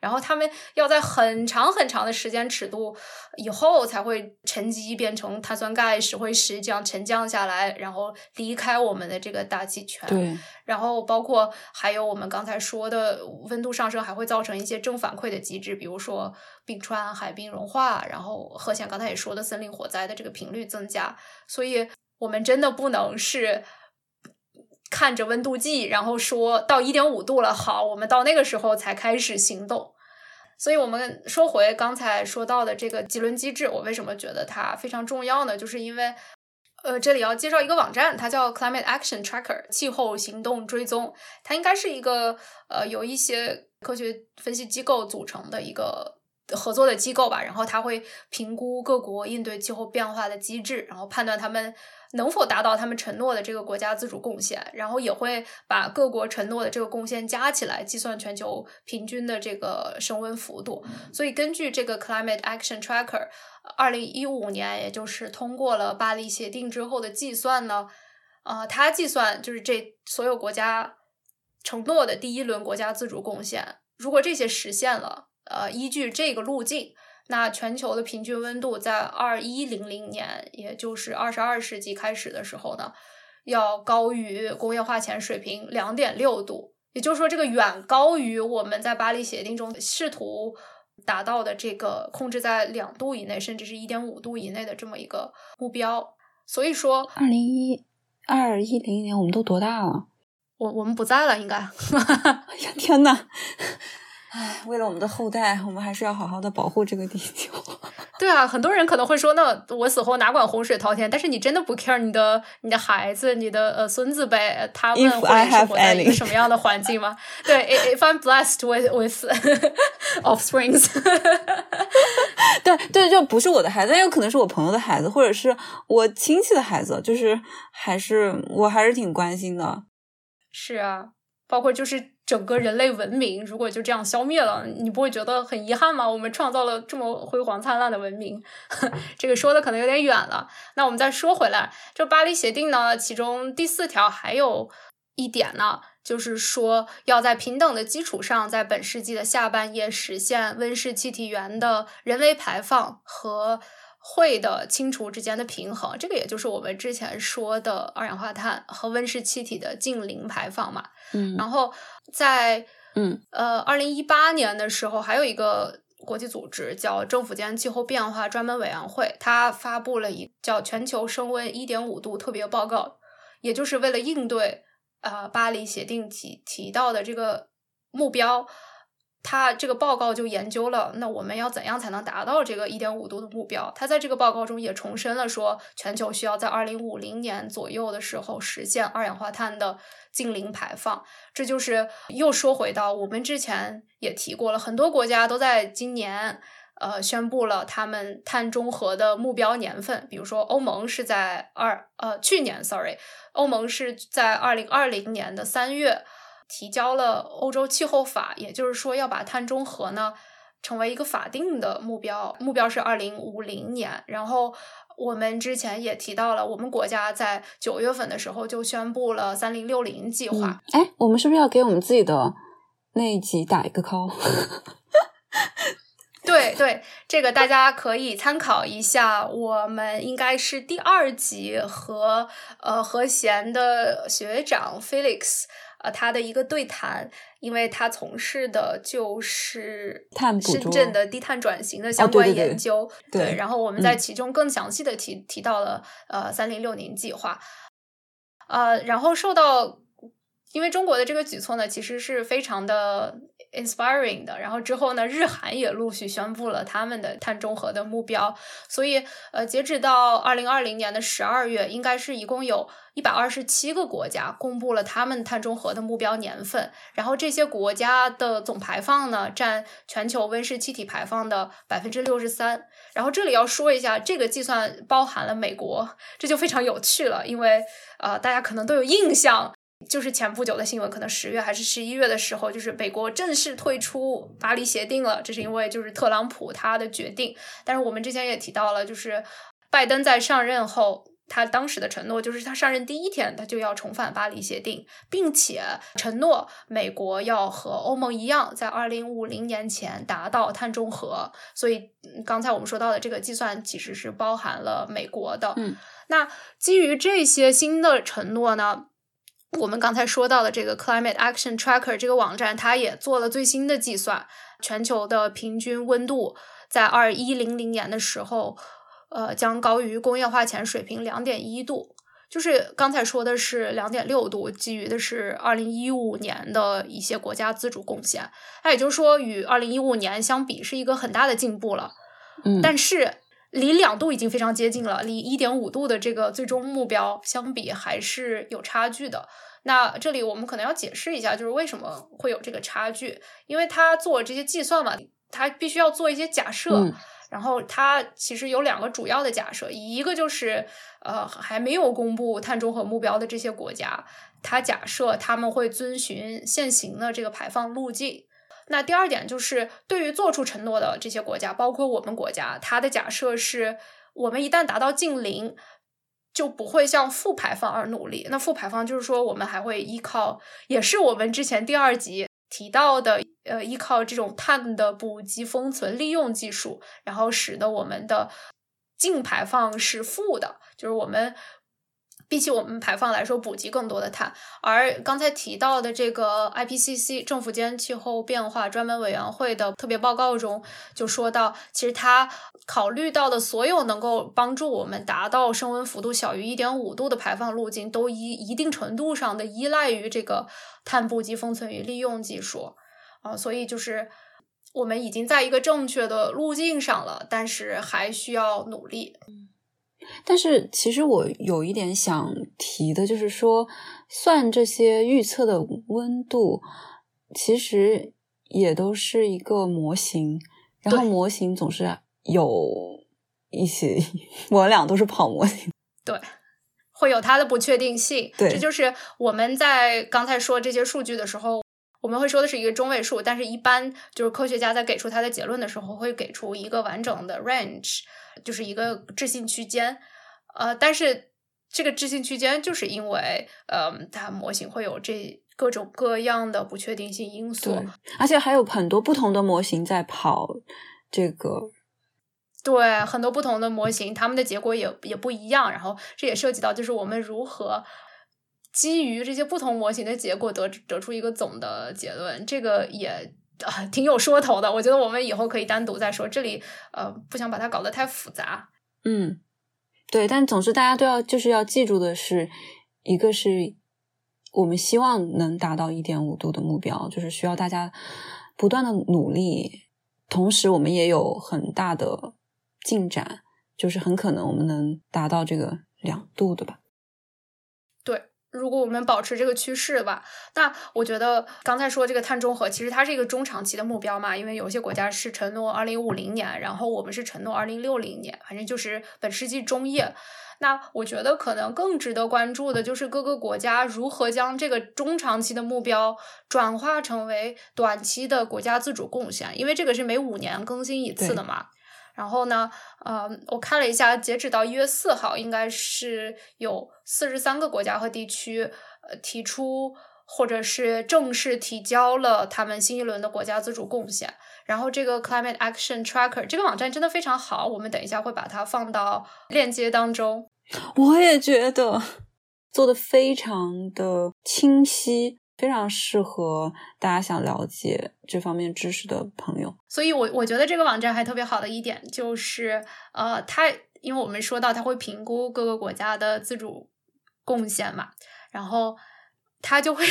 然后他们要在很长很长的时间尺度以后才会沉积变成碳酸钙、石灰石这样沉降下来，然后离开我们的这个大气圈。对，然后包括还有我们刚才说的温度上升，还会造成一些正反馈的机制，比如说冰川、海冰融化，然后何贤刚才也说的森林火灾的这个频率增加。所以，我们真的不能是。看着温度计，然后说到一点五度了，好，我们到那个时候才开始行动。所以，我们说回刚才说到的这个几轮机制，我为什么觉得它非常重要呢？就是因为，呃，这里要介绍一个网站，它叫 Climate Action Tracker，气候行动追踪。它应该是一个呃，有一些科学分析机构组成的一个合作的机构吧。然后，它会评估各国应对气候变化的机制，然后判断他们。能否达到他们承诺的这个国家自主贡献，然后也会把各国承诺的这个贡献加起来，计算全球平均的这个升温幅度。所以根据这个 Climate Action Tracker，二零一五年，也就是通过了巴黎协定之后的计算呢，啊，它计算就是这所有国家承诺的第一轮国家自主贡献，如果这些实现了，呃，依据这个路径。那全球的平均温度在二一零零年，也就是二十二世纪开始的时候呢，要高于工业化前水平两点六度。也就是说，这个远高于我们在巴黎协定中试图达到的这个控制在两度以内，甚至是一点五度以内的这么一个目标。所以说，二零一二一零年我们都多大了？我我们不在了，应该。哎呀，天呐！唉，为了我们的后代，我们还是要好好的保护这个地球。对啊，很多人可能会说，那我死后哪管洪水滔天？但是你真的不 care 你的、你的孩子、你的呃孙子呗，他们会生活在一个 什么样的环境吗？对，if I'm blessed with with offsprings，对对，就不是我的孩子，也有可能是我朋友的孩子，或者是我亲戚的孩子，就是还是我还是挺关心的。是啊，包括就是。整个人类文明如果就这样消灭了，你不会觉得很遗憾吗？我们创造了这么辉煌灿烂的文明，这个说的可能有点远了。那我们再说回来，就巴黎协定呢，其中第四条还有一点呢，就是说要在平等的基础上，在本世纪的下半叶实现温室气体源的人为排放和会的清除之间的平衡。这个也就是我们之前说的二氧化碳和温室气体的近零排放嘛。嗯，然后在嗯呃二零一八年的时候，还有一个。国际组织叫政府间气候变化专门委员会，它发布了一叫《全球升温一点五度特别报告》，也就是为了应对啊巴黎协定提提到的这个目标。他这个报告就研究了，那我们要怎样才能达到这个一点五度的目标？他在这个报告中也重申了说，全球需要在二零五零年左右的时候实现二氧化碳的净零排放。这就是又说回到我们之前也提过了，很多国家都在今年呃宣布了他们碳中和的目标年份，比如说欧盟是在二呃去年，sorry，欧盟是在二零二零年的三月。提交了欧洲气候法，也就是说要把碳中和呢成为一个法定的目标，目标是二零五零年。然后我们之前也提到了，我们国家在九月份的时候就宣布了三零六零计划。哎，我们是不是要给我们自己的那一集打一个 call？对对，这个大家可以参考一下。我们应该是第二集和呃和弦的学长 Felix。呃，他的一个对谈，因为他从事的就是深圳的低碳转型的相关研究，对。然后我们在其中更详细的提提到了呃三零六零计划，呃，然后受到。因为中国的这个举措呢，其实是非常的 inspiring 的。然后之后呢，日韩也陆续宣布了他们的碳中和的目标。所以，呃，截止到二零二零年的十二月，应该是一共有一百二十七个国家公布了他们碳中和的目标年份。然后这些国家的总排放呢，占全球温室气体排放的百分之六十三。然后这里要说一下，这个计算包含了美国，这就非常有趣了，因为呃，大家可能都有印象。就是前不久的新闻，可能十月还是十一月的时候，就是美国正式退出巴黎协定了。这是因为就是特朗普他的决定。但是我们之前也提到了，就是拜登在上任后，他当时的承诺就是他上任第一天他就要重返巴黎协定，并且承诺美国要和欧盟一样，在二零五零年前达到碳中和。所以刚才我们说到的这个计算其实是包含了美国的。嗯，那基于这些新的承诺呢？我们刚才说到的这个 Climate Action Tracker 这个网站，它也做了最新的计算，全球的平均温度在二一零零年的时候，呃，将高于工业化前水平两点一度。就是刚才说的是两点六度，基于的是二零一五年的一些国家自主贡献。那也就是说，与二零一五年相比，是一个很大的进步了。嗯，但是离两度已经非常接近了，离一点五度的这个最终目标相比，还是有差距的。那这里我们可能要解释一下，就是为什么会有这个差距？因为他做这些计算嘛，他必须要做一些假设，然后他其实有两个主要的假设，一个就是呃还没有公布碳中和目标的这些国家，他假设他们会遵循现行的这个排放路径。那第二点就是对于做出承诺的这些国家，包括我们国家，它的假设是我们一旦达到净零。就不会向负排放而努力。那负排放就是说，我们还会依靠，也是我们之前第二集提到的，呃，依靠这种碳的补给、封存、利用技术，然后使得我们的净排放是负的，就是我们。比起我们排放来说，补给更多的碳。而刚才提到的这个 IPCC 政府间气候变化专门委员会的特别报告中，就说到，其实它考虑到的所有能够帮助我们达到升温幅度小于一点五度的排放路径，都一一定程度上的依赖于这个碳补给、封存与利用技术啊。所以就是我们已经在一个正确的路径上了，但是还需要努力。但是，其实我有一点想提的，就是说，算这些预测的温度，其实也都是一个模型，然后模型总是有一些，我俩都是跑模型，对，会有它的不确定性。对，这就是我们在刚才说这些数据的时候，我们会说的是一个中位数，但是一般就是科学家在给出他的结论的时候，会给出一个完整的 range。就是一个置信区间，呃，但是这个置信区间，就是因为呃，它模型会有这各种各样的不确定性因素，而且还有很多不同的模型在跑这个。对，很多不同的模型，他们的结果也也不一样。然后这也涉及到，就是我们如何基于这些不同模型的结果得得出一个总的结论。这个也啊挺有说头的。我觉得我们以后可以单独再说。这里呃，不想把它搞得太复杂。嗯，对。但总之，大家都要就是要记住的是，一个是我们希望能达到一点五度的目标，就是需要大家不断的努力。同时，我们也有很大的。进展就是很可能我们能达到这个两度的吧？对，如果我们保持这个趋势吧，那我觉得刚才说这个碳中和其实它是一个中长期的目标嘛，因为有些国家是承诺二零五零年，然后我们是承诺二零六零年，反正就是本世纪中叶。那我觉得可能更值得关注的就是各个国家如何将这个中长期的目标转化成为短期的国家自主贡献，因为这个是每五年更新一次的嘛。然后呢，呃，我看了一下，截止到一月四号，应该是有四十三个国家和地区，呃，提出或者是正式提交了他们新一轮的国家自主贡献。然后这个 Climate Action Tracker 这个网站真的非常好，我们等一下会把它放到链接当中。我也觉得做的非常的清晰。非常适合大家想了解这方面知识的朋友，所以，我我觉得这个网站还特别好的一点就是，呃，它因为我们说到它会评估各个国家的自主贡献嘛，然后它就会，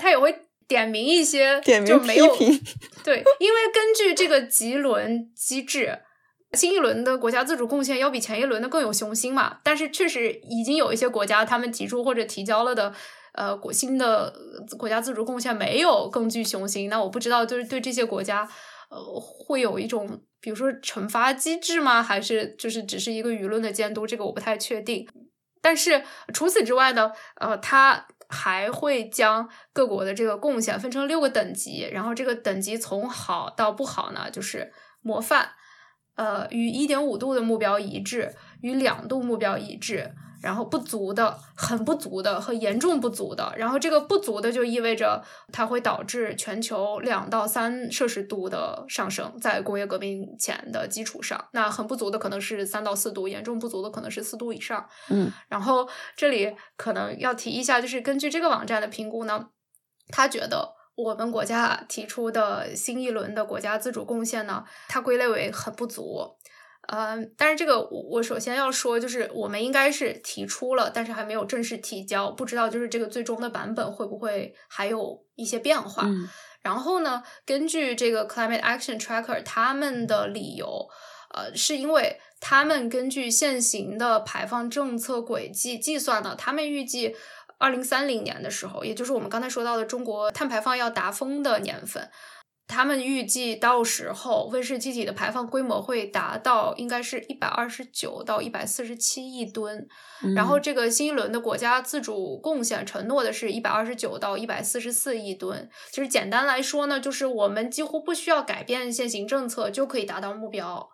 它也会点名一些点名批评，对，因为根据这个级轮机制，新一轮的国家自主贡献要比前一轮的更有雄心嘛，但是确实已经有一些国家他们提出或者提交了的。呃，国新的国家自主贡献没有更具雄心，那我不知道，就是对这些国家，呃，会有一种比如说惩罚机制吗？还是就是只是一个舆论的监督？这个我不太确定。但是除此之外呢，呃，它还会将各国的这个贡献分成六个等级，然后这个等级从好到不好呢，就是模范，呃，与一点五度的目标一致，与两度目标一致。然后不足的、很不足的和严重不足的，然后这个不足的就意味着它会导致全球两到三摄氏度的上升，在工业革命前的基础上，那很不足的可能是三到四度，严重不足的可能是四度以上。嗯，然后这里可能要提一下，就是根据这个网站的评估呢，他觉得我们国家提出的新一轮的国家自主贡献呢，它归类为很不足。嗯，但是这个我我首先要说，就是我们应该是提出了，但是还没有正式提交，不知道就是这个最终的版本会不会还有一些变化。然后呢，根据这个 Climate Action Tracker 他们的理由，呃，是因为他们根据现行的排放政策轨迹计算呢，他们预计二零三零年的时候，也就是我们刚才说到的中国碳排放要达峰的年份。他们预计到时候温室气体的排放规模会达到，应该是一百二十九到一百四十七亿吨。然后这个新一轮的国家自主贡献承诺的是一百二十九到一百四十四亿吨。其实简单来说呢，就是我们几乎不需要改变现行政策就可以达到目标。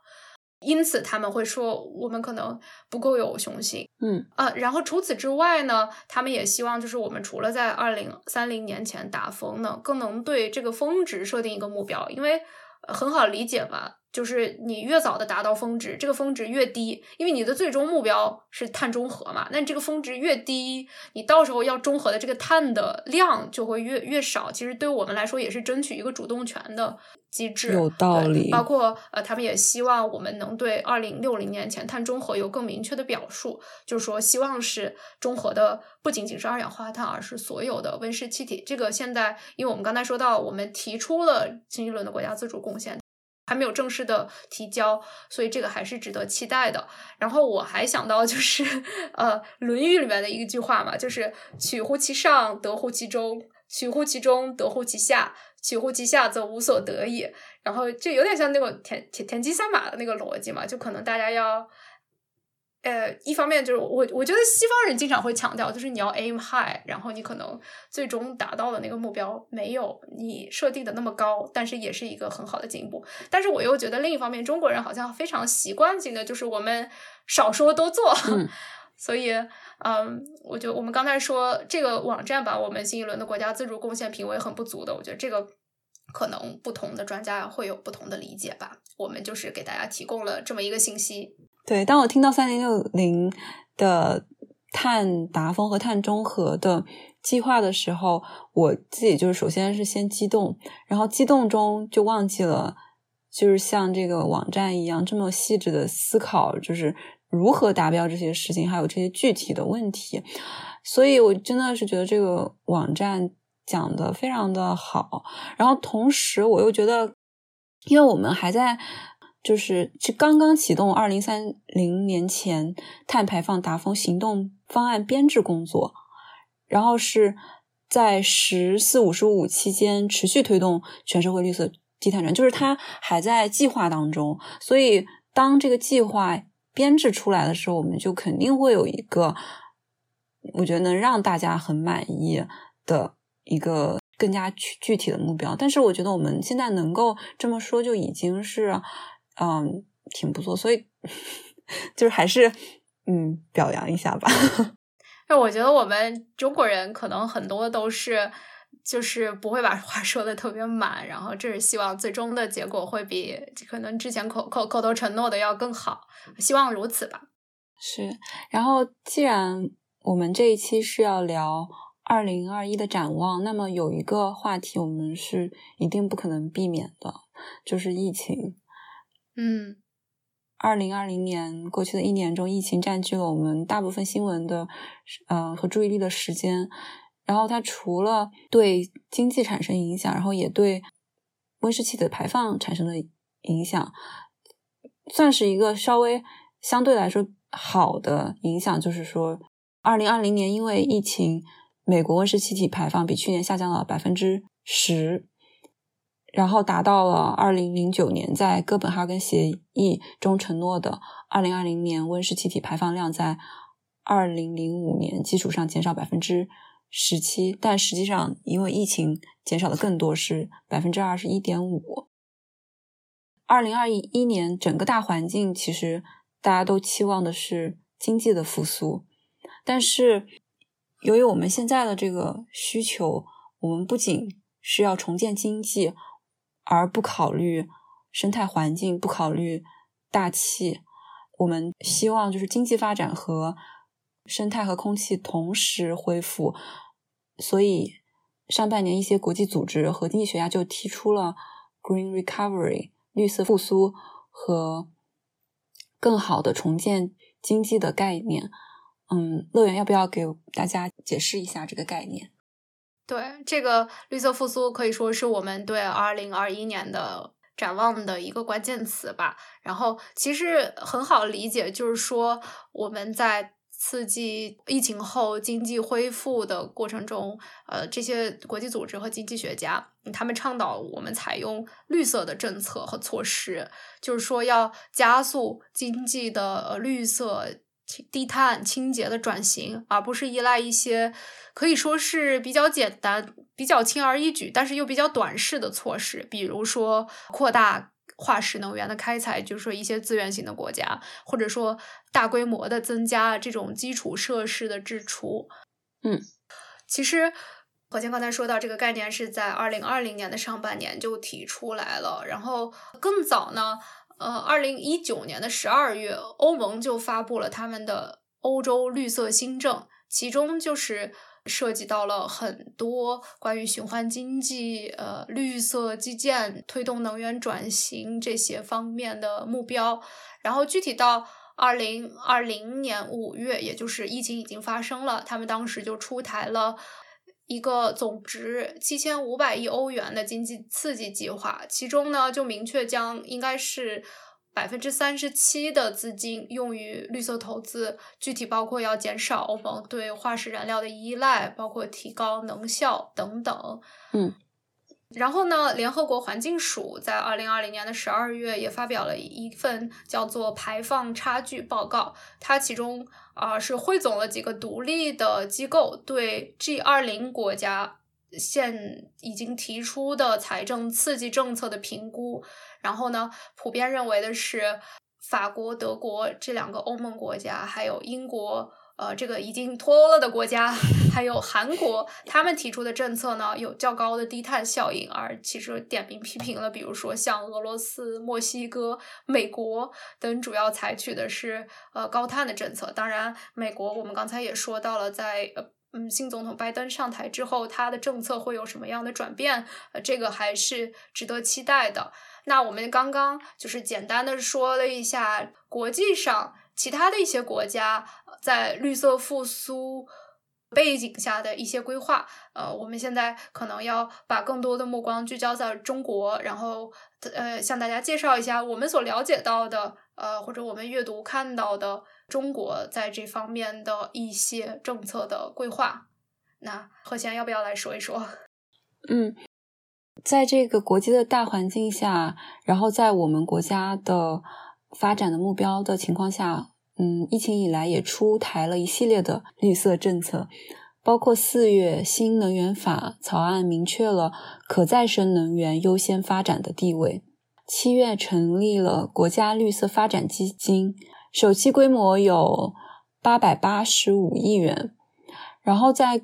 因此他们会说，我们可能不够有雄心。嗯啊，然后除此之外呢，他们也希望就是我们除了在二零三零年前达峰呢，更能对这个峰值设定一个目标，因为很好理解嘛。就是你越早的达到峰值，这个峰值越低，因为你的最终目标是碳中和嘛。那你这个峰值越低，你到时候要中和的这个碳的量就会越越少。其实对于我们来说，也是争取一个主动权的机制。有道理。包括呃，他们也希望我们能对二零六零年前碳中和有更明确的表述，就是说希望是中和的不仅仅是二氧化碳，而是所有的温室气体。这个现在，因为我们刚才说到，我们提出了新一轮的国家自主贡献。还没有正式的提交，所以这个还是值得期待的。然后我还想到就是，呃，《论语》里面的一句话嘛，就是“取乎其上，得乎其中；取乎其中，得乎其下；取乎其下，则无所得也。”然后就有点像那个田田田忌赛马的那个逻辑嘛，就可能大家要。呃，一方面就是我，我觉得西方人经常会强调，就是你要 aim high，然后你可能最终达到的那个目标没有你设定的那么高，但是也是一个很好的进步。但是我又觉得另一方面，中国人好像非常习惯性的就是我们少说多做，所以，嗯，我觉得我们刚才说这个网站把我们新一轮的国家自主贡献评为很不足的，我觉得这个可能不同的专家会有不同的理解吧。我们就是给大家提供了这么一个信息。对，当我听到三零六零的碳达峰和碳中和的计划的时候，我自己就是首先是先激动，然后激动中就忘记了，就是像这个网站一样这么细致的思考，就是。如何达标这些事情，还有这些具体的问题，所以我真的是觉得这个网站讲的非常的好。然后同时，我又觉得，因为我们还在就是是刚刚启动二零三零年前碳排放达峰行动方案编制工作，然后是在“十四五”“十五”期间持续推动全社会绿色低碳转，就是它还在计划当中。所以，当这个计划。编制出来的时候，我们就肯定会有一个，我觉得能让大家很满意的一个更加具具体的目标。但是，我觉得我们现在能够这么说，就已经是嗯挺不错。所以，就是还是嗯表扬一下吧。那我觉得我们中国人可能很多都是。就是不会把话 说的特别满，然后这是希望最终的结果会比可能之前口口口头承诺的要更好，希望如此吧。是，然后既然我们这一期是要聊二零二一的展望，那么有一个话题我们是一定不可能避免的，就是疫情。嗯，二零二零年过去的一年中，疫情占据了我们大部分新闻的呃和注意力的时间。然后它除了对经济产生影响，然后也对温室气体的排放产生了影响，算是一个稍微相对来说好的影响。就是说，二零二零年因为疫情，美国温室气体排放比去年下降了百分之十，然后达到了二零零九年在哥本哈根协议中承诺的二零二零年温室气体排放量在二零零五年基础上减少百分之。十七，但实际上因为疫情减少的更多，是百分之二十一点五。二零二一年整个大环境其实大家都期望的是经济的复苏，但是由于我们现在的这个需求，我们不仅是要重建经济，而不考虑生态环境，不考虑大气，我们希望就是经济发展和。生态和空气同时恢复，所以上半年一些国际组织和经济学家就提出了 “green recovery” 绿色复苏和更好的重建经济的概念。嗯，乐园要不要给大家解释一下这个概念？对，这个绿色复苏可以说是我们对二零二一年的展望的一个关键词吧。然后其实很好理解，就是说我们在刺激疫情后经济恢复的过程中，呃，这些国际组织和经济学家，他们倡导我们采用绿色的政策和措施，就是说要加速经济的绿色、低碳、清洁的转型，而不是依赖一些可以说是比较简单、比较轻而易举，但是又比较短视的措施，比如说扩大。化石能源的开采，就是说一些资源型的国家，或者说大规模的增加这种基础设施的支出。嗯，其实何谦刚才说到这个概念是在二零二零年的上半年就提出来了，然后更早呢，呃，二零一九年的十二月，欧盟就发布了他们的欧洲绿色新政，其中就是。涉及到了很多关于循环经济、呃绿色基建、推动能源转型这些方面的目标。然后具体到二零二零年五月，也就是疫情已经发生了，他们当时就出台了一个总值七千五百亿欧元的经济刺激计划，其中呢就明确将应该是。百分之三十七的资金用于绿色投资，具体包括要减少欧盟对化石燃料的依赖，包括提高能效等等。嗯，然后呢，联合国环境署在二零二零年的十二月也发表了一份叫做排放差距报告，它其中啊是汇总了几个独立的机构对 G 二零国家。现已经提出的财政刺激政策的评估，然后呢，普遍认为的是，法国、德国这两个欧盟国家，还有英国、呃，这个已经脱欧了的国家，还有韩国，他们提出的政策呢，有较高的低碳效应，而其实点名批评了，比如说像俄罗斯、墨西哥、美国等，主要采取的是呃高碳的政策。当然，美国我们刚才也说到了，在呃嗯新总统拜登上台之后，他的政策会有什么样的转变？呃，这个还是值得期待的。那我们刚刚就是简单的说了一下国际上。其他的一些国家在绿色复苏背景下的一些规划，呃，我们现在可能要把更多的目光聚焦在中国，然后呃，向大家介绍一下我们所了解到的，呃，或者我们阅读看到的中国在这方面的一些政策的规划。那何贤要不要来说一说？嗯，在这个国际的大环境下，然后在我们国家的。发展的目标的情况下，嗯，疫情以来也出台了一系列的绿色政策，包括四月新能源法草案明确了可再生能源优先发展的地位，七月成立了国家绿色发展基金，首期规模有八百八十五亿元，然后在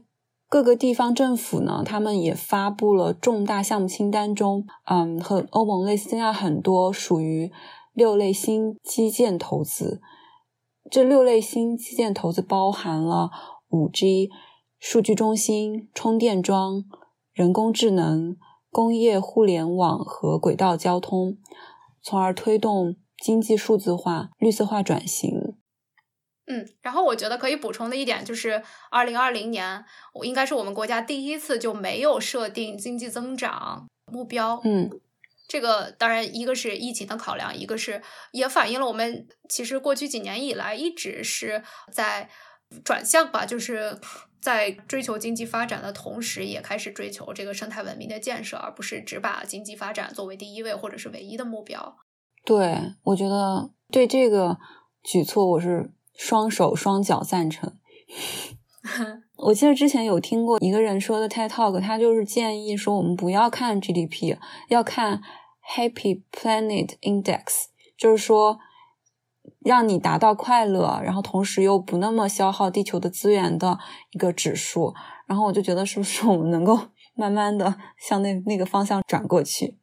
各个地方政府呢，他们也发布了重大项目清单中，嗯，和欧盟类似，现在很多属于。六类新基建投资，这六类新基建投资包含了五 G、数据中心、充电桩、人工智能、工业互联网和轨道交通，从而推动经济数字化、绿色化转型。嗯，然后我觉得可以补充的一点就是，二零二零年我应该是我们国家第一次就没有设定经济增长目标。嗯。这个当然，一个是疫情的考量，一个是也反映了我们其实过去几年以来一直是在转向吧，就是在追求经济发展的同时，也开始追求这个生态文明的建设，而不是只把经济发展作为第一位或者是唯一的目标。对，我觉得对这个举措我是双手双脚赞成。我记得之前有听过一个人说的 TED Talk，他就是建议说我们不要看 GDP，要看。Happy Planet Index 就是说，让你达到快乐，然后同时又不那么消耗地球的资源的一个指数。然后我就觉得，是不是我们能够慢慢的向那那个方向转过去？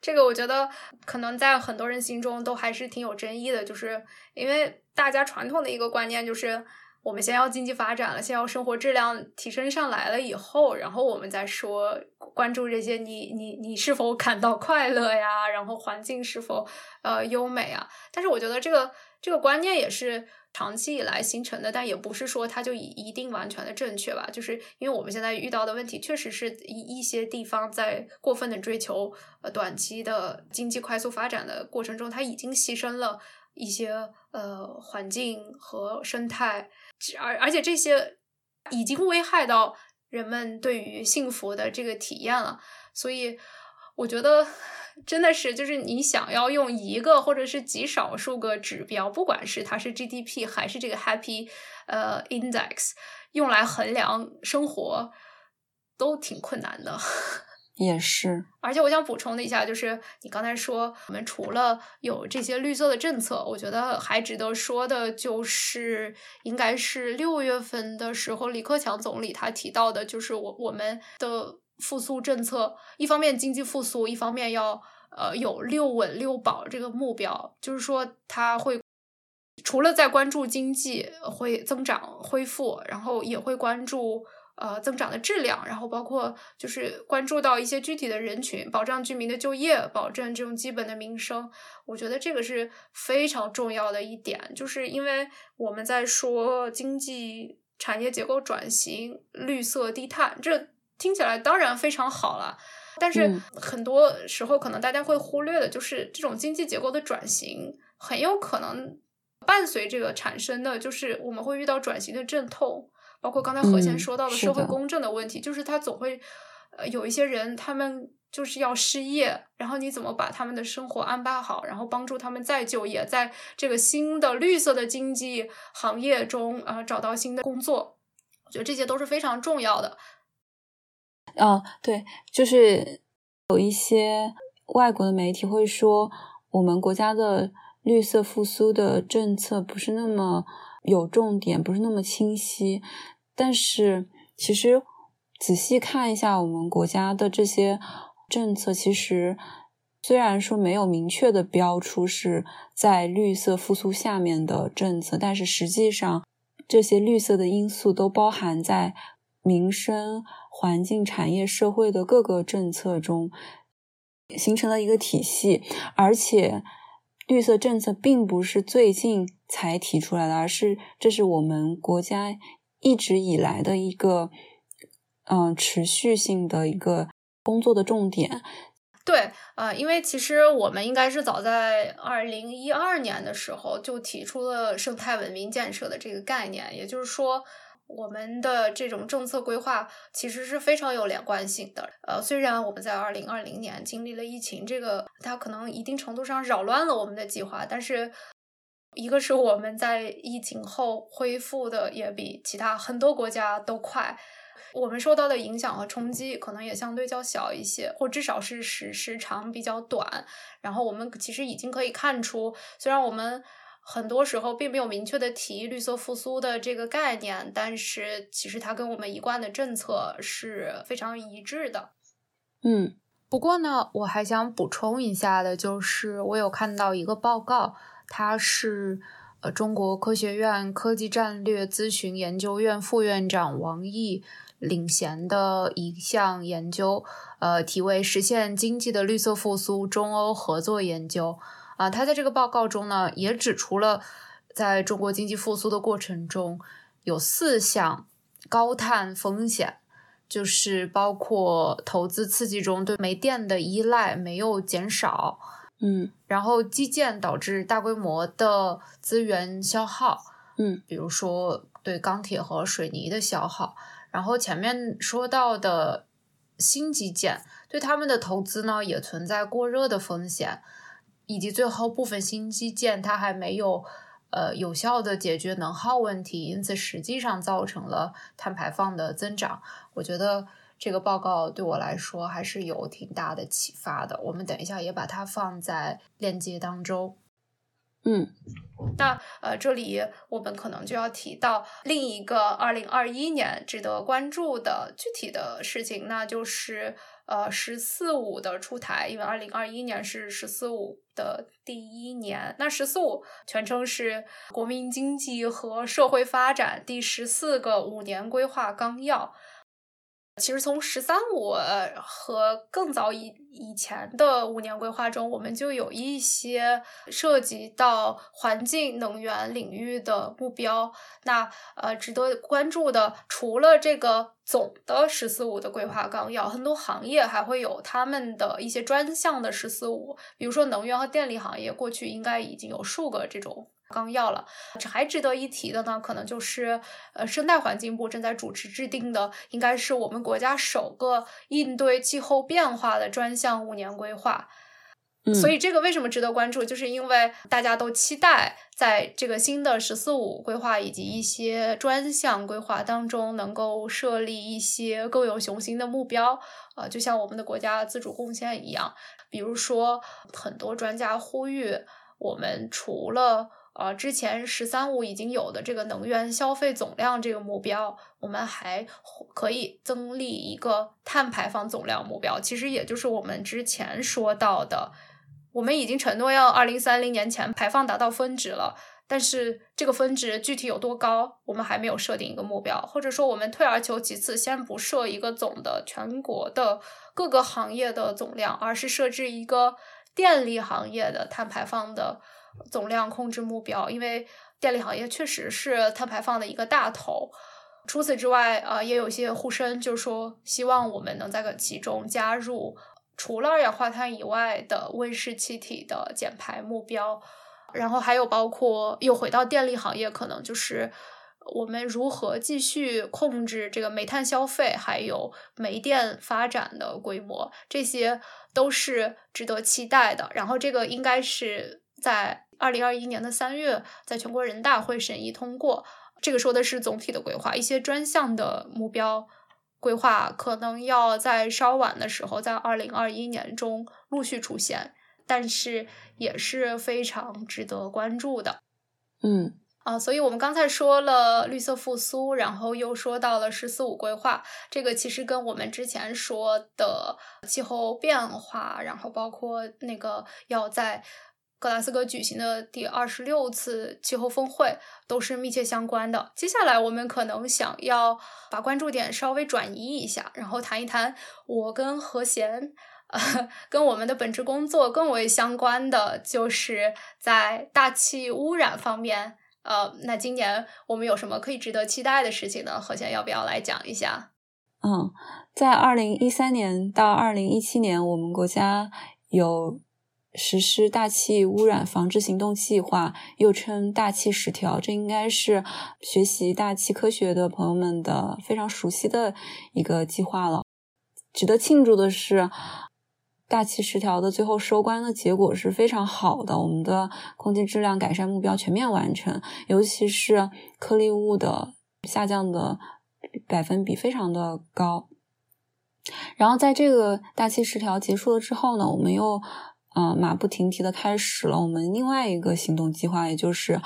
这个我觉得可能在很多人心中都还是挺有争议的，就是因为大家传统的一个观念就是。我们先要经济发展了，先要生活质量提升上来了以后，然后我们再说关注这些，你你你是否感到快乐呀？然后环境是否呃优美啊？但是我觉得这个这个观念也是长期以来形成的，但也不是说它就一定完全的正确吧？就是因为我们现在遇到的问题，确实是一一些地方在过分的追求呃短期的经济快速发展的过程中，它已经牺牲了一些呃环境和生态。而而且这些已经危害到人们对于幸福的这个体验了，所以我觉得真的是，就是你想要用一个或者是极少数个指标，不管是它是 GDP 还是这个 Happy 呃 Index，用来衡量生活，都挺困难的。也是，而且我想补充的一下，就是你刚才说，我们除了有这些绿色的政策，我觉得还值得说的就是，应该是六月份的时候，李克强总理他提到的，就是我我们的复苏政策，一方面经济复苏，一方面要呃有六稳六保这个目标，就是说他会除了在关注经济会增长恢复，然后也会关注。呃，增长的质量，然后包括就是关注到一些具体的人群，保障居民的就业，保证这种基本的民生，我觉得这个是非常重要的一点。就是因为我们在说经济产业结构转型、绿色低碳，这听起来当然非常好了，但是很多时候可能大家会忽略的，就是这种经济结构的转型很有可能伴随这个产生的，就是我们会遇到转型的阵痛。包括刚才何贤说到的社会公正的问题，就是他总会呃有一些人，他们就是要失业，然后你怎么把他们的生活安排好，然后帮助他们再就业，在这个新的绿色的经济行业中啊找到新的工作，我觉得这些都是非常重要的。啊，对，就是有一些外国的媒体会说，我们国家的绿色复苏的政策不是那么有重点，不是那么清晰。但是其实仔细看一下我们国家的这些政策，其实虽然说没有明确的标出是在绿色复苏下面的政策，但是实际上这些绿色的因素都包含在民生、环境、产业、社会的各个政策中，形成了一个体系，而且。绿色政策并不是最近才提出来的，而是这是我们国家一直以来的一个嗯持续性的一个工作的重点。对，呃，因为其实我们应该是早在二零一二年的时候就提出了生态文明建设的这个概念，也就是说。我们的这种政策规划其实是非常有连贯性的。呃，虽然我们在二零二零年经历了疫情，这个它可能一定程度上扰乱了我们的计划，但是一个是我们在疫情后恢复的也比其他很多国家都快，我们受到的影响和冲击可能也相对较小一些，或至少是时时长比较短。然后我们其实已经可以看出，虽然我们。很多时候并没有明确的提绿色复苏的这个概念，但是其实它跟我们一贯的政策是非常一致的。嗯，不过呢，我还想补充一下的，就是我有看到一个报告，他是呃中国科学院科技战略咨询研究院副院长王毅领衔的一项研究，呃，题为《实现经济的绿色复苏：中欧合作研究》。啊，他在这个报告中呢，也指出了在中国经济复苏的过程中，有四项高碳风险，就是包括投资刺激中对煤电的依赖没有减少，嗯，然后基建导致大规模的资源消耗，嗯，比如说对钢铁和水泥的消耗，然后前面说到的新基建对他们的投资呢，也存在过热的风险。以及最后部分新基建，它还没有呃有效的解决能耗问题，因此实际上造成了碳排放的增长。我觉得这个报告对我来说还是有挺大的启发的。我们等一下也把它放在链接当中。嗯，那呃，这里我们可能就要提到另一个二零二一年值得关注的具体的事情，那就是呃“十四五”的出台。因为二零二一年是“十四五”的第一年，那“十四五”全称是国民经济和社会发展第十四个五年规划纲要。其实从“十三五”和更早以以前的五年规划中，我们就有一些涉及到环境能源领域的目标。那呃，值得关注的，除了这个总的“十四五”的规划纲要，很多行业还会有他们的一些专项的“十四五”，比如说能源和电力行业，过去应该已经有数个这种。纲要了，这还值得一提的呢，可能就是呃，生态环境部正在主持制定的，应该是我们国家首个应对气候变化的专项五年规划。所以这个为什么值得关注？就是因为大家都期待在这个新的“十四五”规划以及一些专项规划当中，能够设立一些更有雄心的目标。呃，就像我们的国家自主贡献一样，比如说很多专家呼吁，我们除了呃，之前“十三五”已经有的这个能源消费总量这个目标，我们还可以增立一个碳排放总量目标。其实也就是我们之前说到的，我们已经承诺要二零三零年前排放达到峰值了，但是这个峰值具体有多高，我们还没有设定一个目标。或者说，我们退而求其次，先不设一个总的全国的各个行业的总量，而是设置一个电力行业的碳排放的。总量控制目标，因为电力行业确实是碳排放的一个大头。除此之外，呃，也有些呼声，就是说希望我们能在其中加入除了二氧化碳以外的温室气体的减排目标。然后还有包括又回到电力行业，可能就是我们如何继续控制这个煤炭消费，还有煤电发展的规模，这些都是值得期待的。然后这个应该是。在二零二一年的三月，在全国人大会审议通过。这个说的是总体的规划，一些专项的目标规划可能要在稍晚的时候，在二零二一年中陆续出现，但是也是非常值得关注的。嗯，啊，所以我们刚才说了绿色复苏，然后又说到了“十四五”规划，这个其实跟我们之前说的气候变化，然后包括那个要在格拉斯哥举行的第二十六次气候峰会都是密切相关的。接下来我们可能想要把关注点稍微转移一下，然后谈一谈我跟何贤。呃，跟我们的本职工作更为相关的，就是在大气污染方面。呃，那今年我们有什么可以值得期待的事情呢？何贤要不要来讲一下？嗯，在二零一三年到二零一七年，我们国家有实施大气污染防治行动计划，又称大气十条。这应该是学习大气科学的朋友们的非常熟悉的一个计划了。值得庆祝的是。大气十条的最后收官的结果是非常好的，我们的空气质量改善目标全面完成，尤其是颗粒物的下降的百分比非常的高。然后在这个大气十条结束了之后呢，我们又啊马不停蹄的开始了我们另外一个行动计划，也就是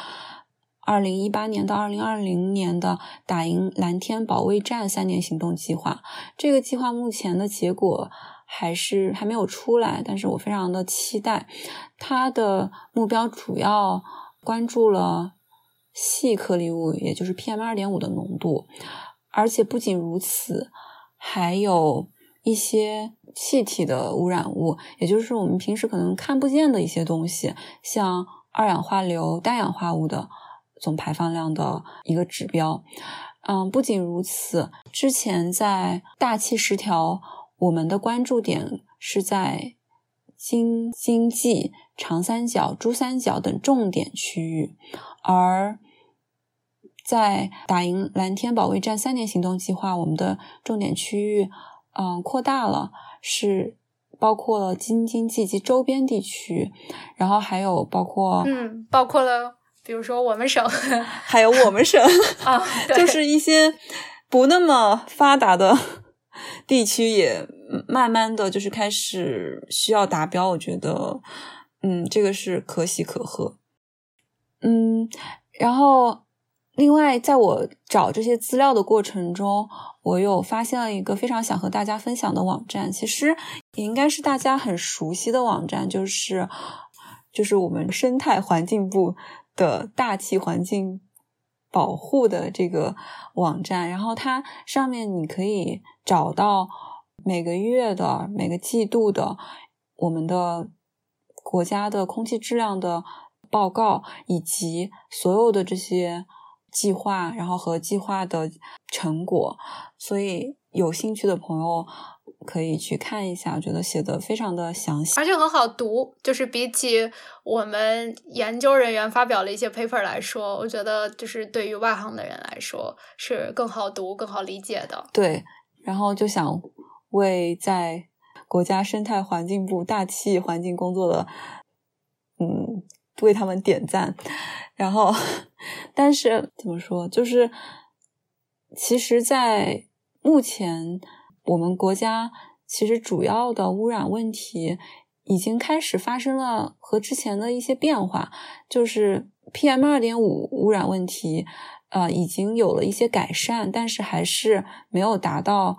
二零一八年到二零二零年的打赢蓝天保卫战三年行动计划。这个计划目前的结果。还是还没有出来，但是我非常的期待。它的目标主要关注了细颗粒物，也就是 PM 二点五的浓度，而且不仅如此，还有一些气体的污染物，也就是我们平时可能看不见的一些东西，像二氧化硫、氮氧化物的总排放量的一个指标。嗯，不仅如此，之前在大气十条。我们的关注点是在京津冀、长三角、珠三角等重点区域，而在打赢蓝天保卫战三年行动计划，我们的重点区域嗯扩大了，是包括了京津冀及周边地区，然后还有包括嗯，包括了比如说我们省，还有我们省 啊，就是一些不那么发达的。地区也慢慢的就是开始需要达标，我觉得，嗯，这个是可喜可贺。嗯，然后另外，在我找这些资料的过程中，我有发现了一个非常想和大家分享的网站，其实也应该是大家很熟悉的网站，就是就是我们生态环境部的大气环境。保护的这个网站，然后它上面你可以找到每个月的、每个季度的我们的国家的空气质量的报告，以及所有的这些计划，然后和计划的成果。所以有兴趣的朋友。可以去看一下，我觉得写的非常的详细，而且很好读。就是比起我们研究人员发表了一些 paper 来说，我觉得就是对于外行的人来说是更好读、更好理解的。对，然后就想为在国家生态环境部大气环境工作的，嗯，为他们点赞。然后，但是怎么说，就是其实，在目前。我们国家其实主要的污染问题已经开始发生了和之前的一些变化，就是 PM 二点五污染问题，呃，已经有了一些改善，但是还是没有达到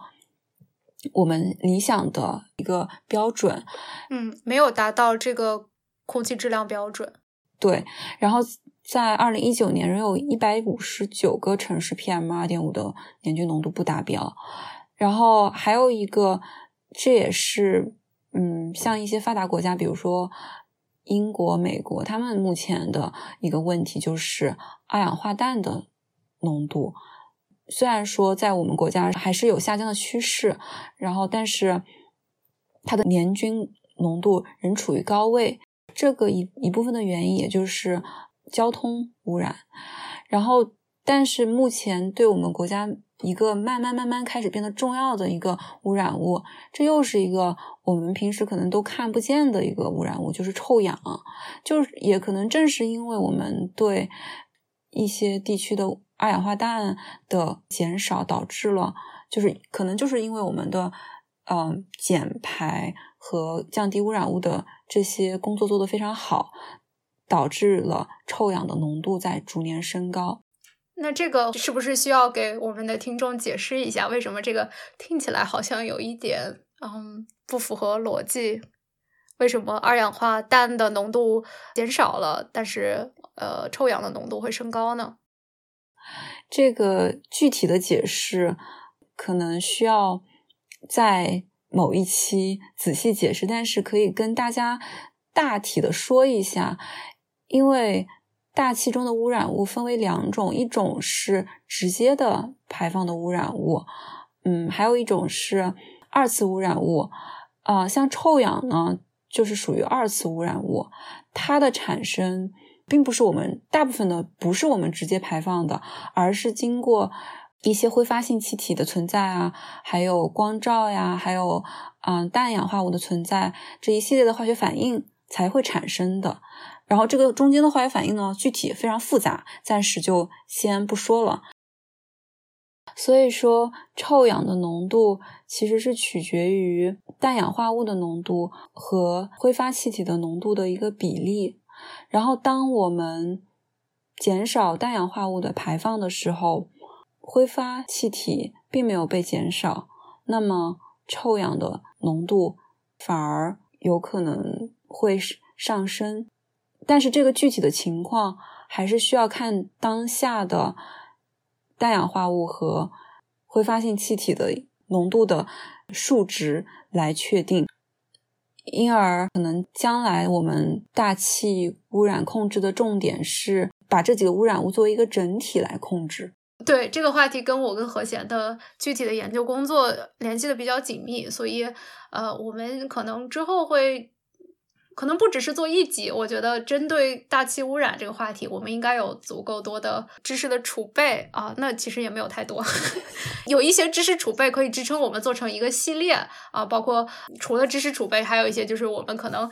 我们理想的一个标准。嗯，没有达到这个空气质量标准。对，然后在二零一九年，仍有一百五十九个城市 PM 二点五的年均浓度不达标。然后还有一个，这也是，嗯，像一些发达国家，比如说英国、美国，他们目前的一个问题就是二氧化氮的浓度。虽然说在我们国家还是有下降的趋势，然后但是它的年均浓度仍处于高位。这个一一部分的原因，也就是交通污染。然后，但是目前对我们国家。一个慢慢慢慢开始变得重要的一个污染物，这又是一个我们平时可能都看不见的一个污染物，就是臭氧。就是也可能正是因为我们对一些地区的二氧化氮的减少，导致了就是可能就是因为我们的嗯减排和降低污染物的这些工作做得非常好，导致了臭氧的浓度在逐年升高。那这个是不是需要给我们的听众解释一下，为什么这个听起来好像有一点嗯不符合逻辑？为什么二氧化氮的浓度减少了，但是呃臭氧的浓度会升高呢？这个具体的解释可能需要在某一期仔细解释，但是可以跟大家大体的说一下，因为。大气中的污染物分为两种，一种是直接的排放的污染物，嗯，还有一种是二次污染物。啊，像臭氧呢，就是属于二次污染物，它的产生并不是我们大部分的不是我们直接排放的，而是经过一些挥发性气体的存在啊，还有光照呀，还有嗯氮氧化物的存在这一系列的化学反应才会产生的。然后这个中间的化学反应呢，具体非常复杂，暂时就先不说了。所以说，臭氧的浓度其实是取决于氮氧化物的浓度和挥发气体的浓度的一个比例。然后，当我们减少氮氧化物的排放的时候，挥发气体并没有被减少，那么臭氧的浓度反而有可能会上升。但是这个具体的情况还是需要看当下的氮氧化物和挥发性气体的浓度的数值来确定，因而可能将来我们大气污染控制的重点是把这几个污染物作为一个整体来控制。对这个话题，跟我跟何贤的具体的研究工作联系的比较紧密，所以呃，我们可能之后会。可能不只是做一集，我觉得针对大气污染这个话题，我们应该有足够多的知识的储备啊。那其实也没有太多，有一些知识储备可以支撑我们做成一个系列啊。包括除了知识储备，还有一些就是我们可能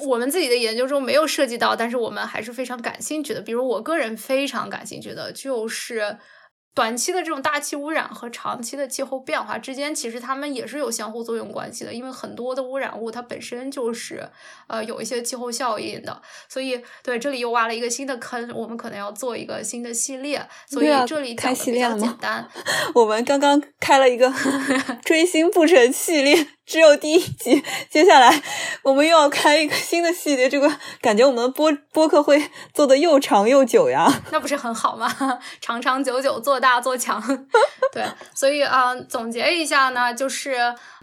我们自己的研究中没有涉及到，但是我们还是非常感兴趣的。比如我个人非常感兴趣的就是。短期的这种大气污染和长期的气候变化之间，其实它们也是有相互作用关系的。因为很多的污染物它本身就是呃有一些气候效应的，所以对这里又挖了一个新的坑，我们可能要做一个新的系列。所以这里开系列简 单。我们刚刚开了一个 追星不成系列。只有第一集，接下来我们又要开一个新的系列，这个感觉我们播播客会做的又长又久呀。那不是很好吗？长长久久，做大做强。对，所以啊，总结一下呢，就是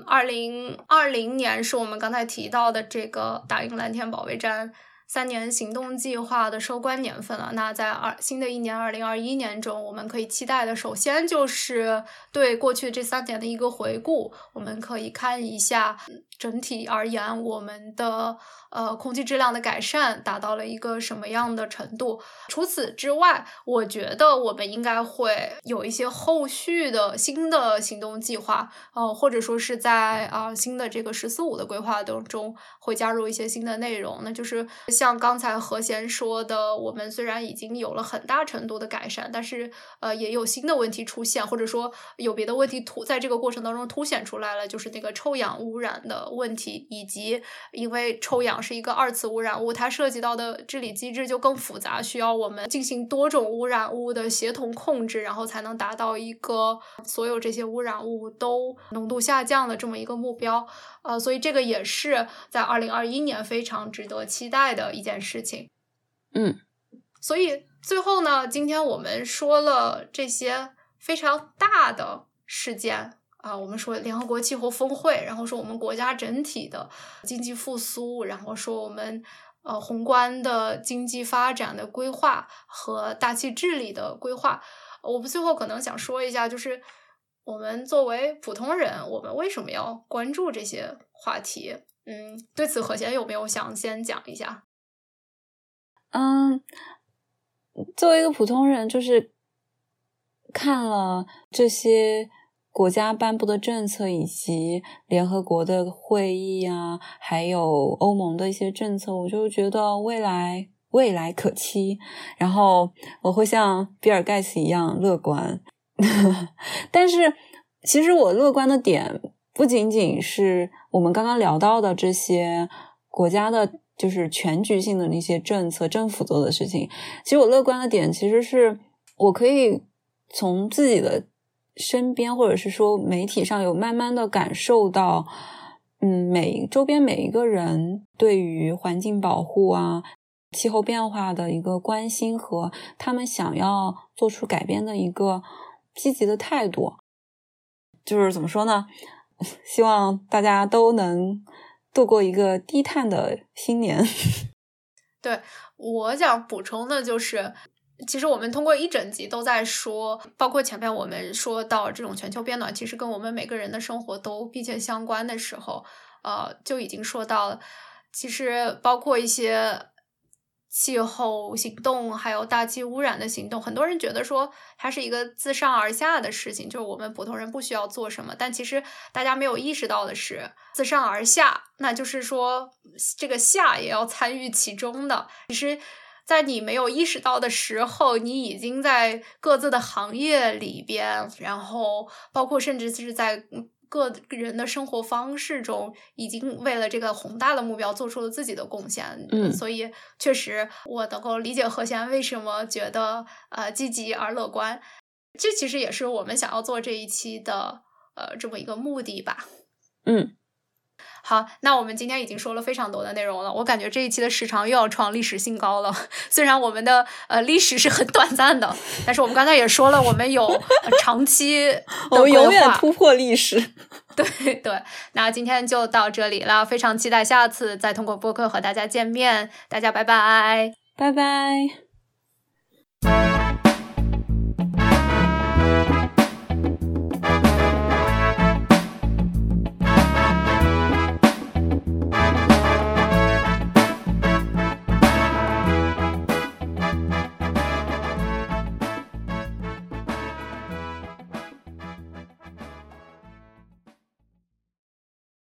二零二零年是我们刚才提到的这个打赢蓝天保卫战。三年行动计划的收官年份了，那在二新的一年二零二一年中，我们可以期待的，首先就是对过去这三年的一个回顾，我们可以看一下整体而言我们的。呃，空气质量的改善达到了一个什么样的程度？除此之外，我觉得我们应该会有一些后续的新的行动计划，呃，或者说是在啊新的这个“十四五”的规划当中会加入一些新的内容。那就是像刚才何贤说的，我们虽然已经有了很大程度的改善，但是呃也有新的问题出现，或者说有别的问题突在这个过程当中凸显出来了，就是那个臭氧污染的问题，以及因为臭氧。是一个二次污染物，它涉及到的治理机制就更复杂，需要我们进行多种污染物的协同控制，然后才能达到一个所有这些污染物都浓度下降的这么一个目标。呃，所以这个也是在二零二一年非常值得期待的一件事情。嗯，所以最后呢，今天我们说了这些非常大的事件。啊，我们说联合国气候峰会，然后说我们国家整体的经济复苏，然后说我们呃宏观的经济发展的规划和大气治理的规划。我们最后可能想说一下，就是我们作为普通人，我们为什么要关注这些话题？嗯，对此何贤有没有想先讲一下？嗯，作为一个普通人，就是看了这些。国家颁布的政策，以及联合国的会议啊，还有欧盟的一些政策，我就觉得未来未来可期。然后我会像比尔盖茨一样乐观，但是其实我乐观的点不仅仅是我们刚刚聊到的这些国家的就是全局性的那些政策，政府做的事情。其实我乐观的点，其实是我可以从自己的身边，或者是说媒体上有慢慢的感受到，嗯，每周边每一个人对于环境保护啊、气候变化的一个关心和他们想要做出改变的一个积极的态度。就是怎么说呢？希望大家都能。度过一个低碳的新年。对我想补充的就是，其实我们通过一整集都在说，包括前面我们说到这种全球变暖，其实跟我们每个人的生活都密切相关的时候，呃，就已经说到了。其实包括一些。气候行动还有大气污染的行动，很多人觉得说它是一个自上而下的事情，就是我们普通人不需要做什么。但其实大家没有意识到的是，自上而下，那就是说这个下也要参与其中的。其实，在你没有意识到的时候，你已经在各自的行业里边，然后包括甚至是在。个人的生活方式中，已经为了这个宏大的目标做出了自己的贡献。嗯，所以确实我能够理解何贤为什么觉得呃积极而乐观。这其实也是我们想要做这一期的呃这么一个目的吧。嗯。好，那我们今天已经说了非常多的内容了，我感觉这一期的时长又要创历史新高了。虽然我们的呃历史是很短暂的，但是我们刚才也说了，我们有长期，我们永远突破历史。对对，那今天就到这里了，非常期待下次再通过播客和大家见面，大家拜拜，拜拜。